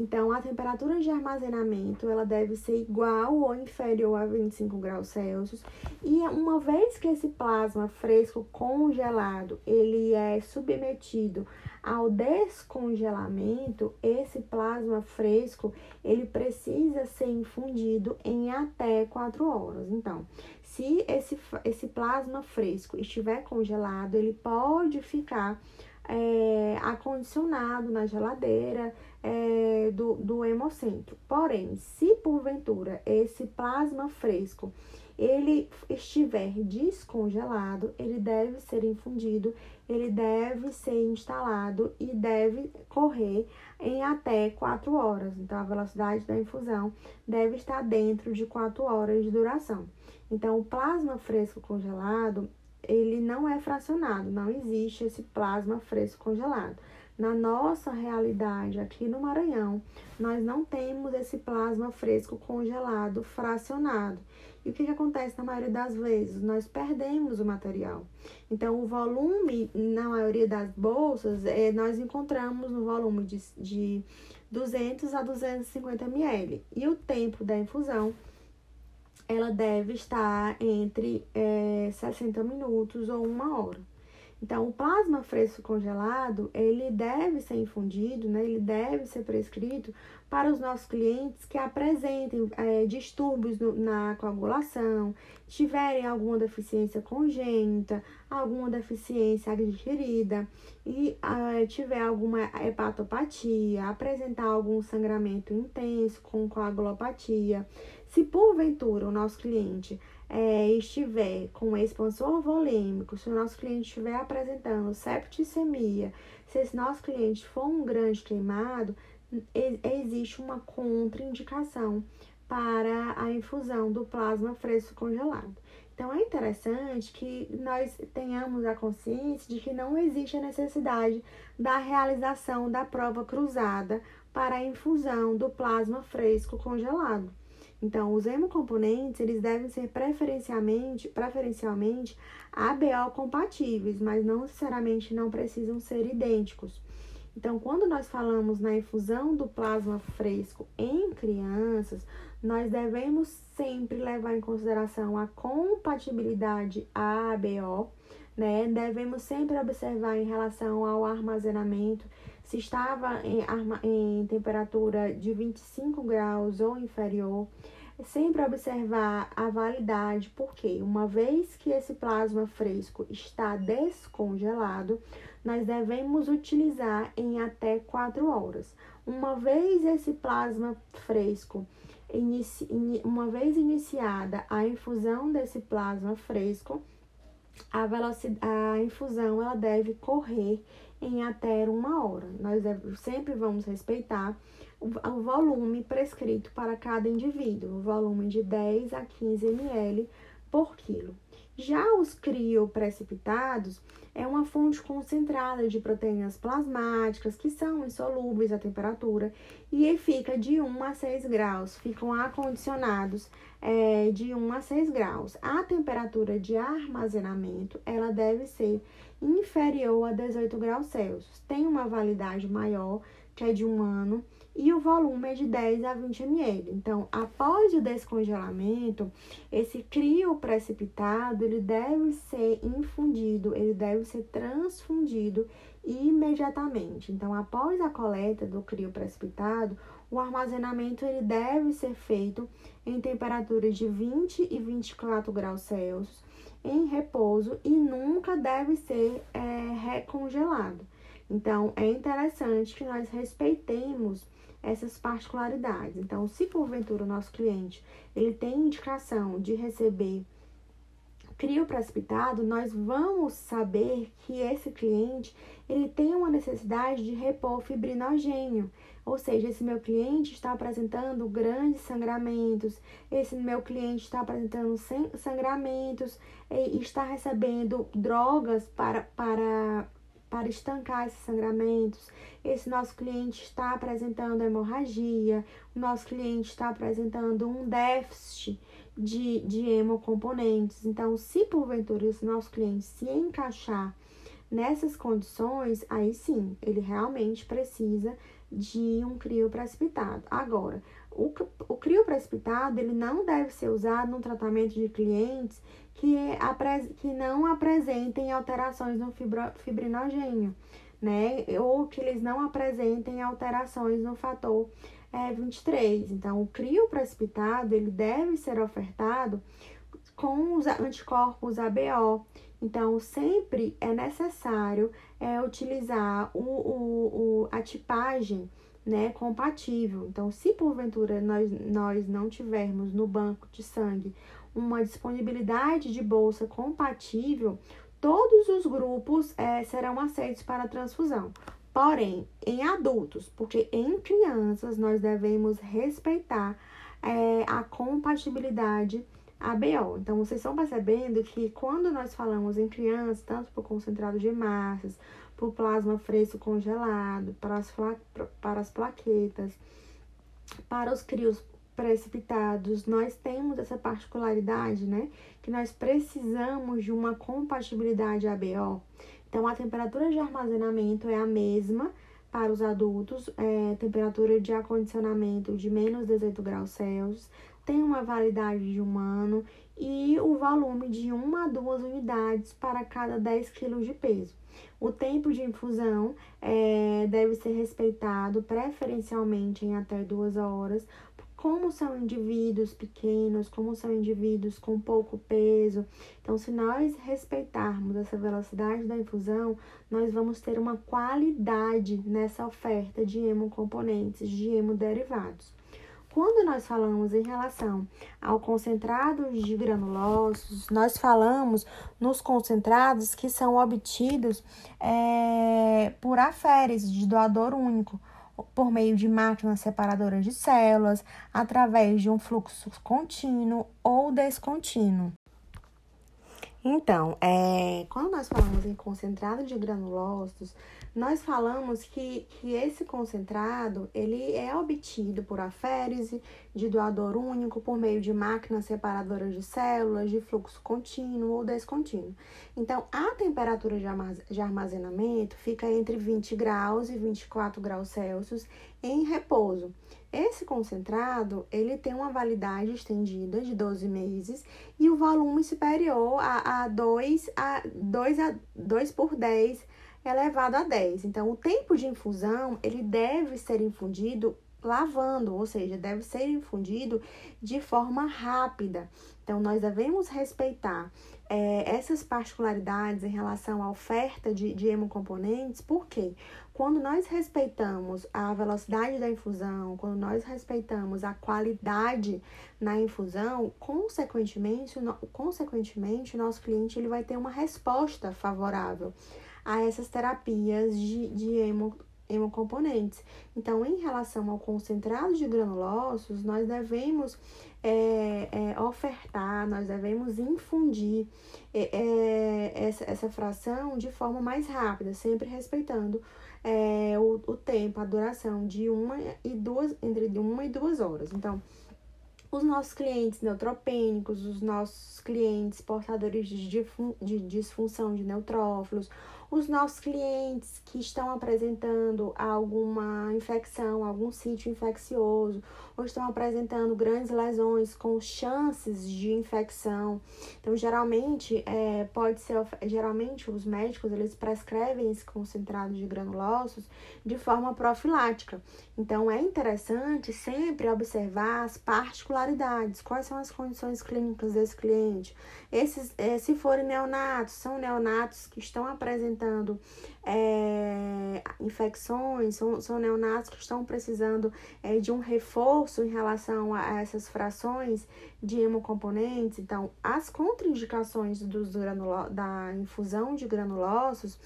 Então, a temperatura de armazenamento ela deve ser igual ou inferior a 25 graus Celsius. E uma vez que esse plasma fresco congelado ele é submetido ao descongelamento, esse plasma fresco ele precisa ser infundido em até 4 horas. Então, se esse, esse plasma fresco estiver congelado, ele pode ficar é, acondicionado na geladeira é, do, do hemocentro. Porém, se porventura esse plasma fresco ele estiver descongelado, ele deve ser infundido, ele deve ser instalado e deve correr em até 4 horas. Então, a velocidade da infusão deve estar dentro de 4 horas de duração. Então, o plasma fresco congelado, ele não é fracionado, não existe esse plasma fresco congelado. Na nossa realidade aqui no Maranhão, nós não temos esse plasma fresco congelado fracionado. E o que, que acontece na maioria das vezes? Nós perdemos o material. Então, o volume, na maioria das bolsas, é, nós encontramos no volume de, de 200 a 250 ml. E o tempo da infusão, ela deve estar entre é, 60 minutos ou uma hora. Então, o plasma fresco congelado, ele deve ser infundido, né? ele deve ser prescrito para os nossos clientes que apresentem é, distúrbios no, na coagulação, tiverem alguma deficiência congênita, alguma deficiência adquirida e é, tiver alguma hepatopatia, apresentar algum sangramento intenso com coagulopatia. Se porventura o nosso cliente é, estiver com expansor volêmico, se o nosso cliente estiver apresentando septicemia, se esse nosso cliente for um grande queimado, existe uma contraindicação para a infusão do plasma fresco congelado. Então é interessante que nós tenhamos a consciência de que não existe a necessidade da realização da prova cruzada para a infusão do plasma fresco congelado. Então, os hemocomponentes, eles devem ser preferencialmente, preferencialmente ABO compatíveis, mas não necessariamente não precisam ser idênticos. Então, quando nós falamos na infusão do plasma fresco em crianças, nós devemos sempre levar em consideração a compatibilidade ABO, né? Devemos sempre observar em relação ao armazenamento se estava em, em temperatura de 25 graus ou inferior, sempre observar a validade, porque uma vez que esse plasma fresco está descongelado, nós devemos utilizar em até 4 horas. Uma vez esse plasma fresco, inici, uma vez iniciada a infusão desse plasma fresco, a, velocidade, a infusão ela deve correr em até uma hora. Nós sempre vamos respeitar o, o volume prescrito para cada indivíduo, o volume de 10 a 15 ml por quilo. Já os crioprecipitados é uma fonte concentrada de proteínas plasmáticas que são insolúveis à temperatura e fica de 1 a 6 graus, ficam acondicionados é, de 1 a 6 graus. A temperatura de armazenamento ela deve ser inferior a 18 graus Celsius. Tem uma validade maior, que é de um ano, e o volume é de 10 a 20 ml. Então, após o descongelamento, esse crio precipitado, ele deve ser infundido, ele deve ser transfundido imediatamente. Então, após a coleta do crio precipitado, o armazenamento ele deve ser feito em temperaturas de 20 e 24 graus Celsius em repouso e nunca deve ser é, recongelado. Então, é interessante que nós respeitemos essas particularidades. Então, se porventura o nosso cliente ele tem indicação de receber crio precipitado, nós vamos saber que esse cliente ele tem uma necessidade de repor fibrinogênio, ou seja, esse meu cliente está apresentando grandes sangramentos, esse meu cliente está apresentando sangramentos e está recebendo drogas para, para para estancar esses sangramentos. Esse nosso cliente está apresentando hemorragia, o nosso cliente está apresentando um déficit de, de hemocomponentes. Então, se porventura esse nosso cliente se encaixar nessas condições, aí sim, ele realmente precisa de um crio precipitado. Agora, o, o crio precipitado ele não deve ser usado no tratamento de clientes que, que não apresentem alterações no fibrinogênio, né? Ou que eles não apresentem alterações no fator é, 23. Então, o crio precipitado ele deve ser ofertado com os anticorpos ABO. Então, sempre é necessário é, utilizar o, o, o, a tipagem né, compatível. Então, se porventura nós, nós não tivermos no banco de sangue uma disponibilidade de bolsa compatível, todos os grupos é, serão aceitos para transfusão. Porém, em adultos, porque em crianças nós devemos respeitar é, a compatibilidade ABO. Então, vocês estão percebendo que quando nós falamos em crianças, tanto por concentrado de massas, por plasma fresco congelado, para as, para as plaquetas, para os crios precipitados, nós temos essa particularidade, né? Que nós precisamos de uma compatibilidade ABO. Então, a temperatura de armazenamento é a mesma para os adultos, é, temperatura de acondicionamento de menos 18 graus Celsius, tem uma validade de um ano e o volume de 1 a 2 unidades para cada 10 kg de peso. O tempo de infusão é, deve ser respeitado preferencialmente em até duas horas, como são indivíduos pequenos, como são indivíduos com pouco peso. Então, se nós respeitarmos essa velocidade da infusão, nós vamos ter uma qualidade nessa oferta de hemocomponentes, de hemoderivados. Quando nós falamos em relação ao concentrado de granulócitos, nós falamos nos concentrados que são obtidos é, por aféres de doador único por meio de máquinas separadoras de células, através de um fluxo contínuo ou descontínuo. Então, é, quando nós falamos em concentrado de granulócitos, nós falamos que, que esse concentrado ele é obtido por aférese de doador único por meio de máquinas separadoras de células de fluxo contínuo ou descontínuo. Então, a temperatura de armazenamento fica entre 20 graus e 24 graus Celsius em repouso. Esse concentrado, ele tem uma validade estendida de 12 meses e o volume superior a, a 2 a 2 a 2 por 10 elevado a 10. Então, o tempo de infusão, ele deve ser infundido lavando, ou seja, deve ser infundido de forma rápida. Então, nós devemos respeitar é, essas particularidades em relação à oferta de, de hemocomponentes, porque quando nós respeitamos a velocidade da infusão, quando nós respeitamos a qualidade na infusão, consequentemente, no, consequentemente o nosso cliente ele vai ter uma resposta favorável a essas terapias de, de hemo, hemocomponentes. Então, em relação ao concentrado de granulócitos, nós devemos é, é, ofertar, nós devemos infundir é, é, essa, essa fração de forma mais rápida, sempre respeitando é, o, o tempo, a duração de uma e duas, entre uma e duas horas. Então, os nossos clientes neutropênicos, os nossos clientes portadores de, de disfunção de neutrófilos, os nossos clientes que estão apresentando alguma infecção, algum sítio infeccioso, ou estão apresentando grandes lesões com chances de infecção. Então, geralmente, é, pode ser, geralmente os médicos, eles prescrevem esse concentrado de granulócitos de forma profilática. Então, é interessante sempre observar as particularidades, quais são as condições clínicas desse cliente. Esses, é, se forem neonatos, são neonatos que estão apresentando é, infecções, são, são neonatos que estão precisando é, de um reforço em relação a essas frações de hemocomponentes. Então, as contraindicações dos da infusão de granulócitos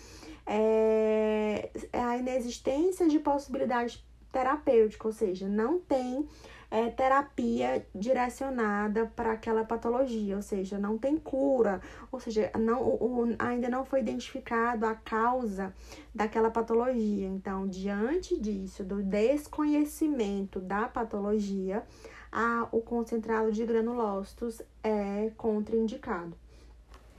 é, é a inexistência de possibilidade terapêutica, ou seja, não tem é, terapia direcionada para aquela patologia, ou seja, não tem cura, ou seja, não, o, ainda não foi identificado a causa daquela patologia. Então, diante disso, do desconhecimento da patologia, a, o concentrado de granulócitos é contraindicado.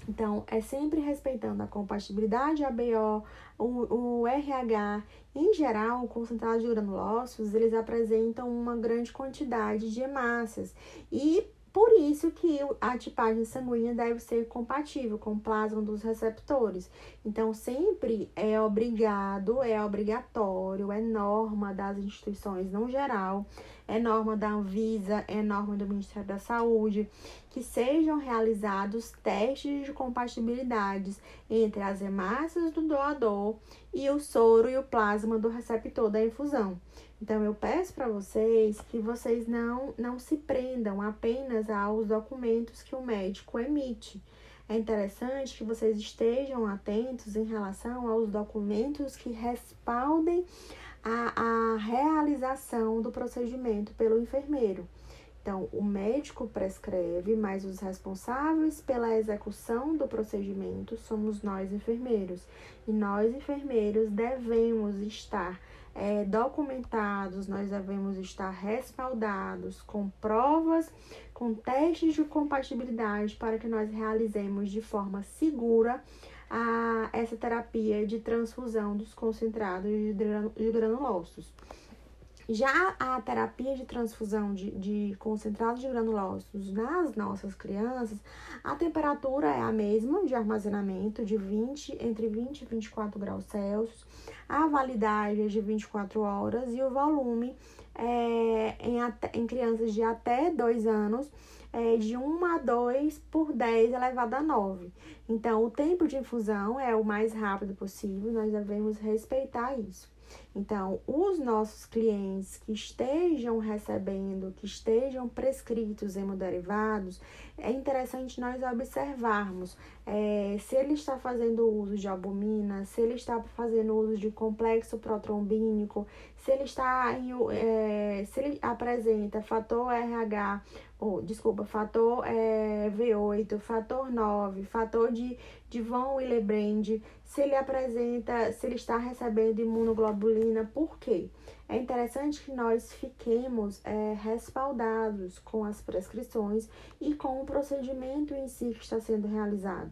Então, é sempre respeitando a compatibilidade ABO, o, o RH. Em geral, o concentrado de granulócitos, eles apresentam uma grande quantidade de hemácias. E por isso que a tipagem sanguínea deve ser compatível com o plasma dos receptores. Então, sempre é obrigado, é obrigatório, é norma das instituições no geral, é norma da Anvisa, é norma do Ministério da Saúde, que sejam realizados testes de compatibilidades entre as hemácias do doador e o soro e o plasma do receptor da infusão. Então, eu peço para vocês que vocês não, não se prendam apenas aos documentos que o médico emite. É interessante que vocês estejam atentos em relação aos documentos que respaldem a, a realização do procedimento pelo enfermeiro. Então, o médico prescreve, mas os responsáveis pela execução do procedimento somos nós enfermeiros. E nós enfermeiros devemos estar é, documentados, nós devemos estar respaldados com provas, com testes de compatibilidade para que nós realizemos de forma segura a, essa terapia de transfusão dos concentrados de granulócitos. Já a terapia de transfusão de, de concentrados de granulócitos nas nossas crianças, a temperatura é a mesma de armazenamento, de 20, entre 20 e 24 graus Celsius, a validade é de 24 horas e o volume é, em, em crianças de até 2 anos é de 1 a 2 por 10 elevado a 9. Então, o tempo de infusão é o mais rápido possível, nós devemos respeitar isso. Então, os nossos clientes que estejam recebendo, que estejam prescritos hemoderivados, é interessante nós observarmos é, se ele está fazendo uso de albumina, se ele está fazendo uso de complexo protrombínico, se ele está em, é, se ele apresenta fator RH, ou desculpa, fator é, V8, fator 9, fator de, de von Willebrand, se ele apresenta, se ele está recebendo imunoglobulina, por quê? É interessante que nós fiquemos é, respaldados com as prescrições e com o procedimento em si que está sendo realizado.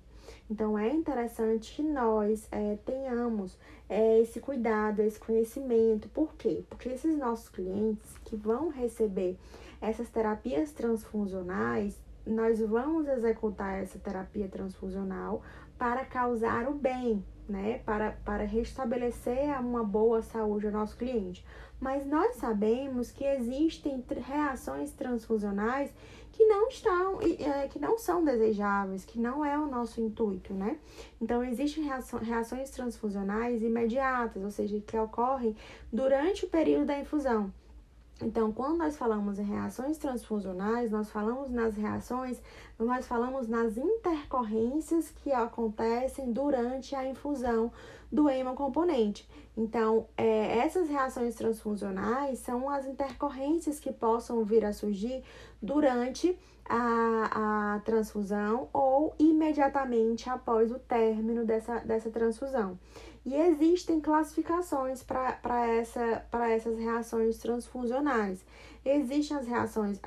Então, é interessante que nós é, tenhamos é, esse cuidado, esse conhecimento. Por quê? Porque esses nossos clientes que vão receber essas terapias transfusionais, nós vamos executar essa terapia transfusional para causar o bem, né? Para, para restabelecer uma boa saúde ao nosso cliente. Mas nós sabemos que existem reações transfusionais que não estão, é, que não são desejáveis, que não é o nosso intuito, né? Então, existem reações transfusionais imediatas, ou seja, que ocorrem durante o período da infusão. Então, quando nós falamos em reações transfusionais, nós falamos nas reações, nós falamos nas intercorrências que acontecem durante a infusão do hemocomponente. Então, é, essas reações transfusionais são as intercorrências que possam vir a surgir durante a, a transfusão ou imediatamente após o término dessa, dessa transfusão. E existem classificações para essa, essas reações transfusionais. Existem as reações,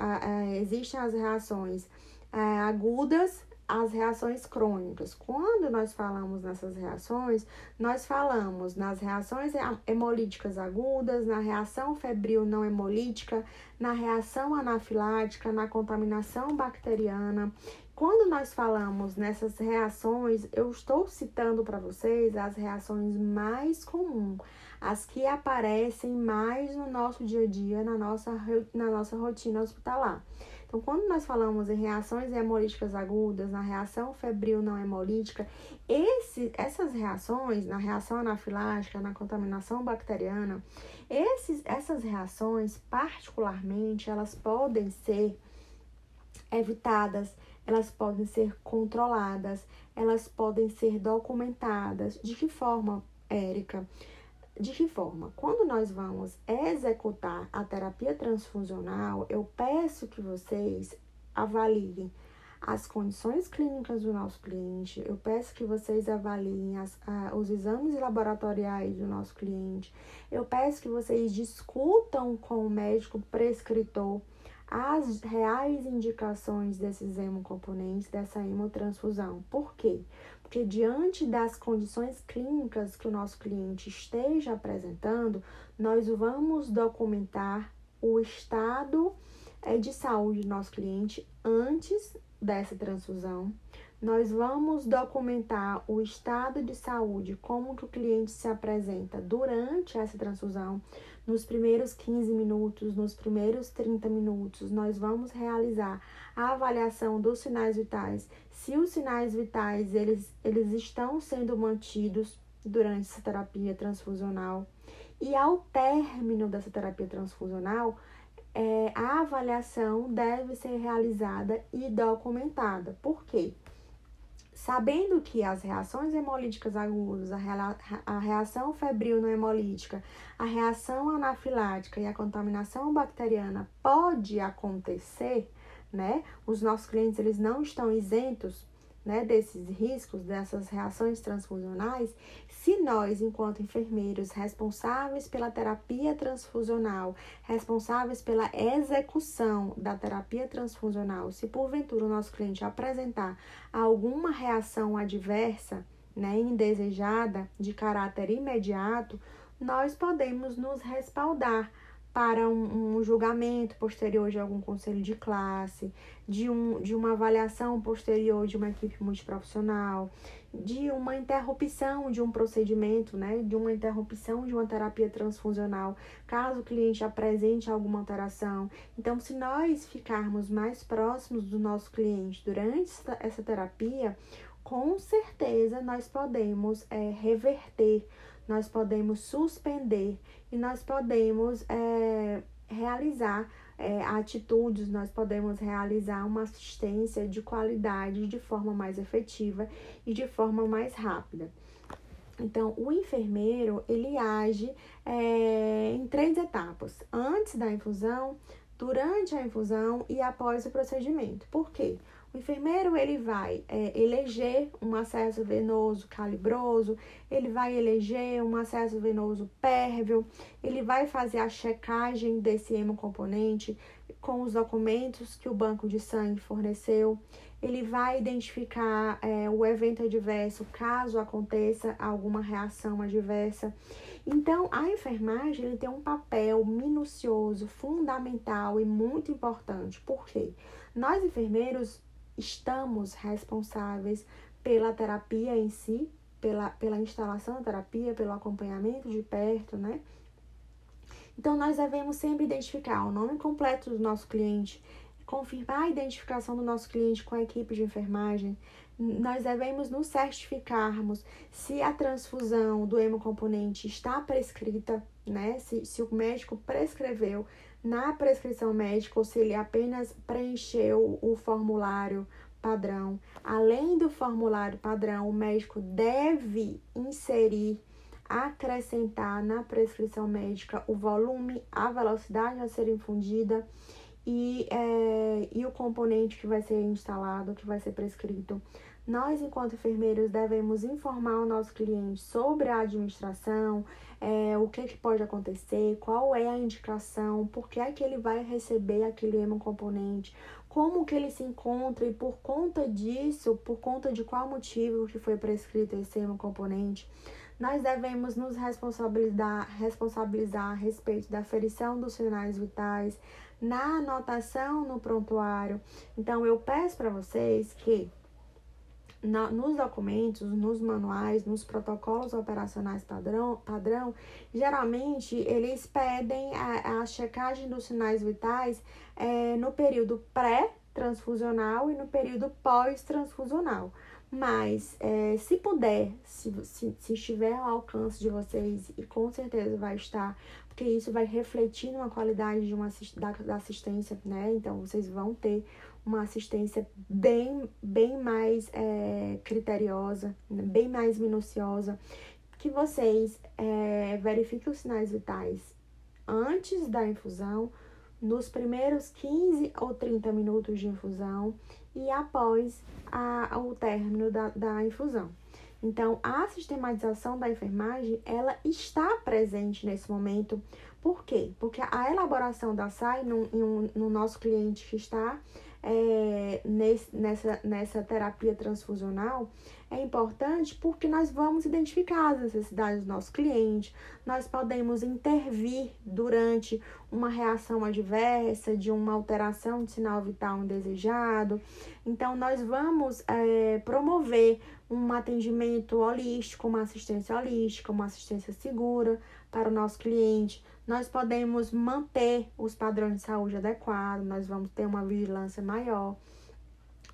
existem as reações agudas, as reações crônicas. Quando nós falamos nessas reações, nós falamos nas reações hemolíticas agudas, na reação febril não hemolítica, na reação anafilática, na contaminação bacteriana quando nós falamos nessas reações, eu estou citando para vocês as reações mais comuns, as que aparecem mais no nosso dia a dia, na nossa, na nossa rotina hospitalar. Então, quando nós falamos em reações hemolíticas agudas, na reação febril não hemolítica, esse, essas reações, na reação anafilática, na contaminação bacteriana, esses, essas reações, particularmente, elas podem ser evitadas elas podem ser controladas, elas podem ser documentadas. De que forma, Érica? de que forma? Quando nós vamos executar a terapia transfusional, eu peço que vocês avaliem as condições clínicas do nosso cliente, eu peço que vocês avaliem as, os exames laboratoriais do nosso cliente, eu peço que vocês discutam com o médico prescritor as reais indicações desses hemocomponentes, dessa hemotransfusão. Por quê? Porque diante das condições clínicas que o nosso cliente esteja apresentando, nós vamos documentar o estado é, de saúde do nosso cliente antes dessa transfusão. Nós vamos documentar o estado de saúde, como que o cliente se apresenta durante essa transfusão. Nos primeiros 15 minutos, nos primeiros 30 minutos, nós vamos realizar a avaliação dos sinais vitais. Se os sinais vitais eles, eles estão sendo mantidos durante essa terapia transfusional. E ao término dessa terapia transfusional, é, a avaliação deve ser realizada e documentada. Por quê? Sabendo que as reações hemolíticas agudas, a reação febril não hemolítica, a reação anafilática e a contaminação bacteriana pode acontecer, né? Os nossos clientes eles não estão isentos né, desses riscos, dessas reações transfusionais, se nós, enquanto enfermeiros responsáveis pela terapia transfusional, responsáveis pela execução da terapia transfusional, se porventura o nosso cliente apresentar alguma reação adversa, né, indesejada, de caráter imediato, nós podemos nos respaldar para um, um, julgamento posterior de algum conselho de classe, de, um, de uma avaliação posterior de uma equipe multiprofissional, de uma interrupção de um procedimento, né, de uma interrupção de uma terapia transfusional, caso o cliente apresente alguma alteração. Então, se nós ficarmos mais próximos do nosso cliente durante essa terapia, com certeza nós podemos é, reverter nós podemos suspender e nós podemos é, realizar é, atitudes, nós podemos realizar uma assistência de qualidade de forma mais efetiva e de forma mais rápida. Então, o enfermeiro ele age é, em três etapas: antes da infusão, durante a infusão e após o procedimento. Por quê? Enfermeiro ele vai é, eleger um acesso venoso calibroso, ele vai eleger um acesso venoso pérvio, ele vai fazer a checagem desse hemocomponente com os documentos que o banco de sangue forneceu, ele vai identificar é, o evento adverso caso aconteça alguma reação adversa. Então, a enfermagem ele tem um papel minucioso, fundamental e muito importante. Por quê? Nós enfermeiros estamos responsáveis pela terapia em si, pela, pela instalação da terapia, pelo acompanhamento de perto, né? Então, nós devemos sempre identificar o nome completo do nosso cliente, confirmar a identificação do nosso cliente com a equipe de enfermagem. Nós devemos nos certificarmos se a transfusão do hemocomponente está prescrita, né? Se, se o médico prescreveu na prescrição médica ou se ele apenas preencheu o formulário padrão. Além do formulário padrão, o médico deve inserir, acrescentar na prescrição médica o volume, a velocidade a ser infundida e, é, e o componente que vai ser instalado, que vai ser prescrito. Nós, enquanto enfermeiros, devemos informar o nosso cliente sobre a administração, é, o que, que pode acontecer, qual é a indicação, por que é que ele vai receber aquele hemocomponente, como que ele se encontra e por conta disso, por conta de qual motivo que foi prescrito esse hemocomponente, nós devemos nos responsabilizar, responsabilizar a respeito da aferição dos sinais vitais, na anotação no prontuário. Então, eu peço para vocês que na, nos documentos, nos manuais, nos protocolos operacionais padrão, padrão geralmente eles pedem a, a checagem dos sinais vitais é, no período pré-transfusional e no período pós-transfusional. Mas, é, se puder, se, se, se estiver ao alcance de vocês, e com certeza vai estar, porque isso vai refletir numa qualidade de uma, da, da assistência, né? Então, vocês vão ter uma assistência bem, bem mais é, criteriosa, bem mais minuciosa. que vocês é, verifiquem os sinais vitais antes da infusão, nos primeiros 15 ou 30 minutos de infusão e após a, o término da, da infusão. Então, a sistematização da enfermagem, ela está presente nesse momento. Por quê? Porque a elaboração da SAI no, no, no nosso cliente que está é, nesse, nessa, nessa terapia transfusional, é importante porque nós vamos identificar as necessidades do nosso cliente, nós podemos intervir durante uma reação adversa, de uma alteração de sinal vital indesejado. Então, nós vamos é, promover um atendimento holístico, uma assistência holística, uma assistência segura para o nosso cliente. Nós podemos manter os padrões de saúde adequados, nós vamos ter uma vigilância maior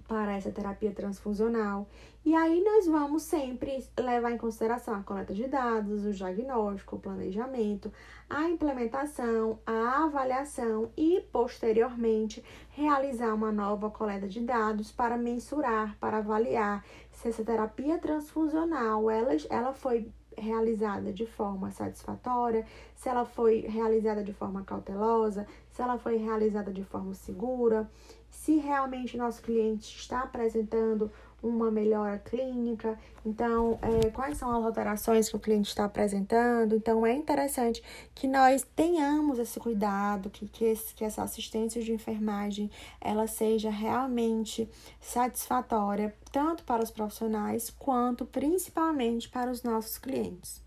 para essa terapia transfusional. E aí nós vamos sempre levar em consideração a coleta de dados, o diagnóstico, o planejamento, a implementação, a avaliação e posteriormente realizar uma nova coleta de dados para mensurar, para avaliar se essa terapia transfusional ela, ela foi realizada de forma satisfatória, se ela foi realizada de forma cautelosa, se ela foi realizada de forma segura se realmente nosso cliente está apresentando uma melhora clínica, então é, quais são as alterações que o cliente está apresentando. Então é interessante que nós tenhamos esse cuidado, que, que, esse, que essa assistência de enfermagem ela seja realmente satisfatória, tanto para os profissionais quanto principalmente para os nossos clientes.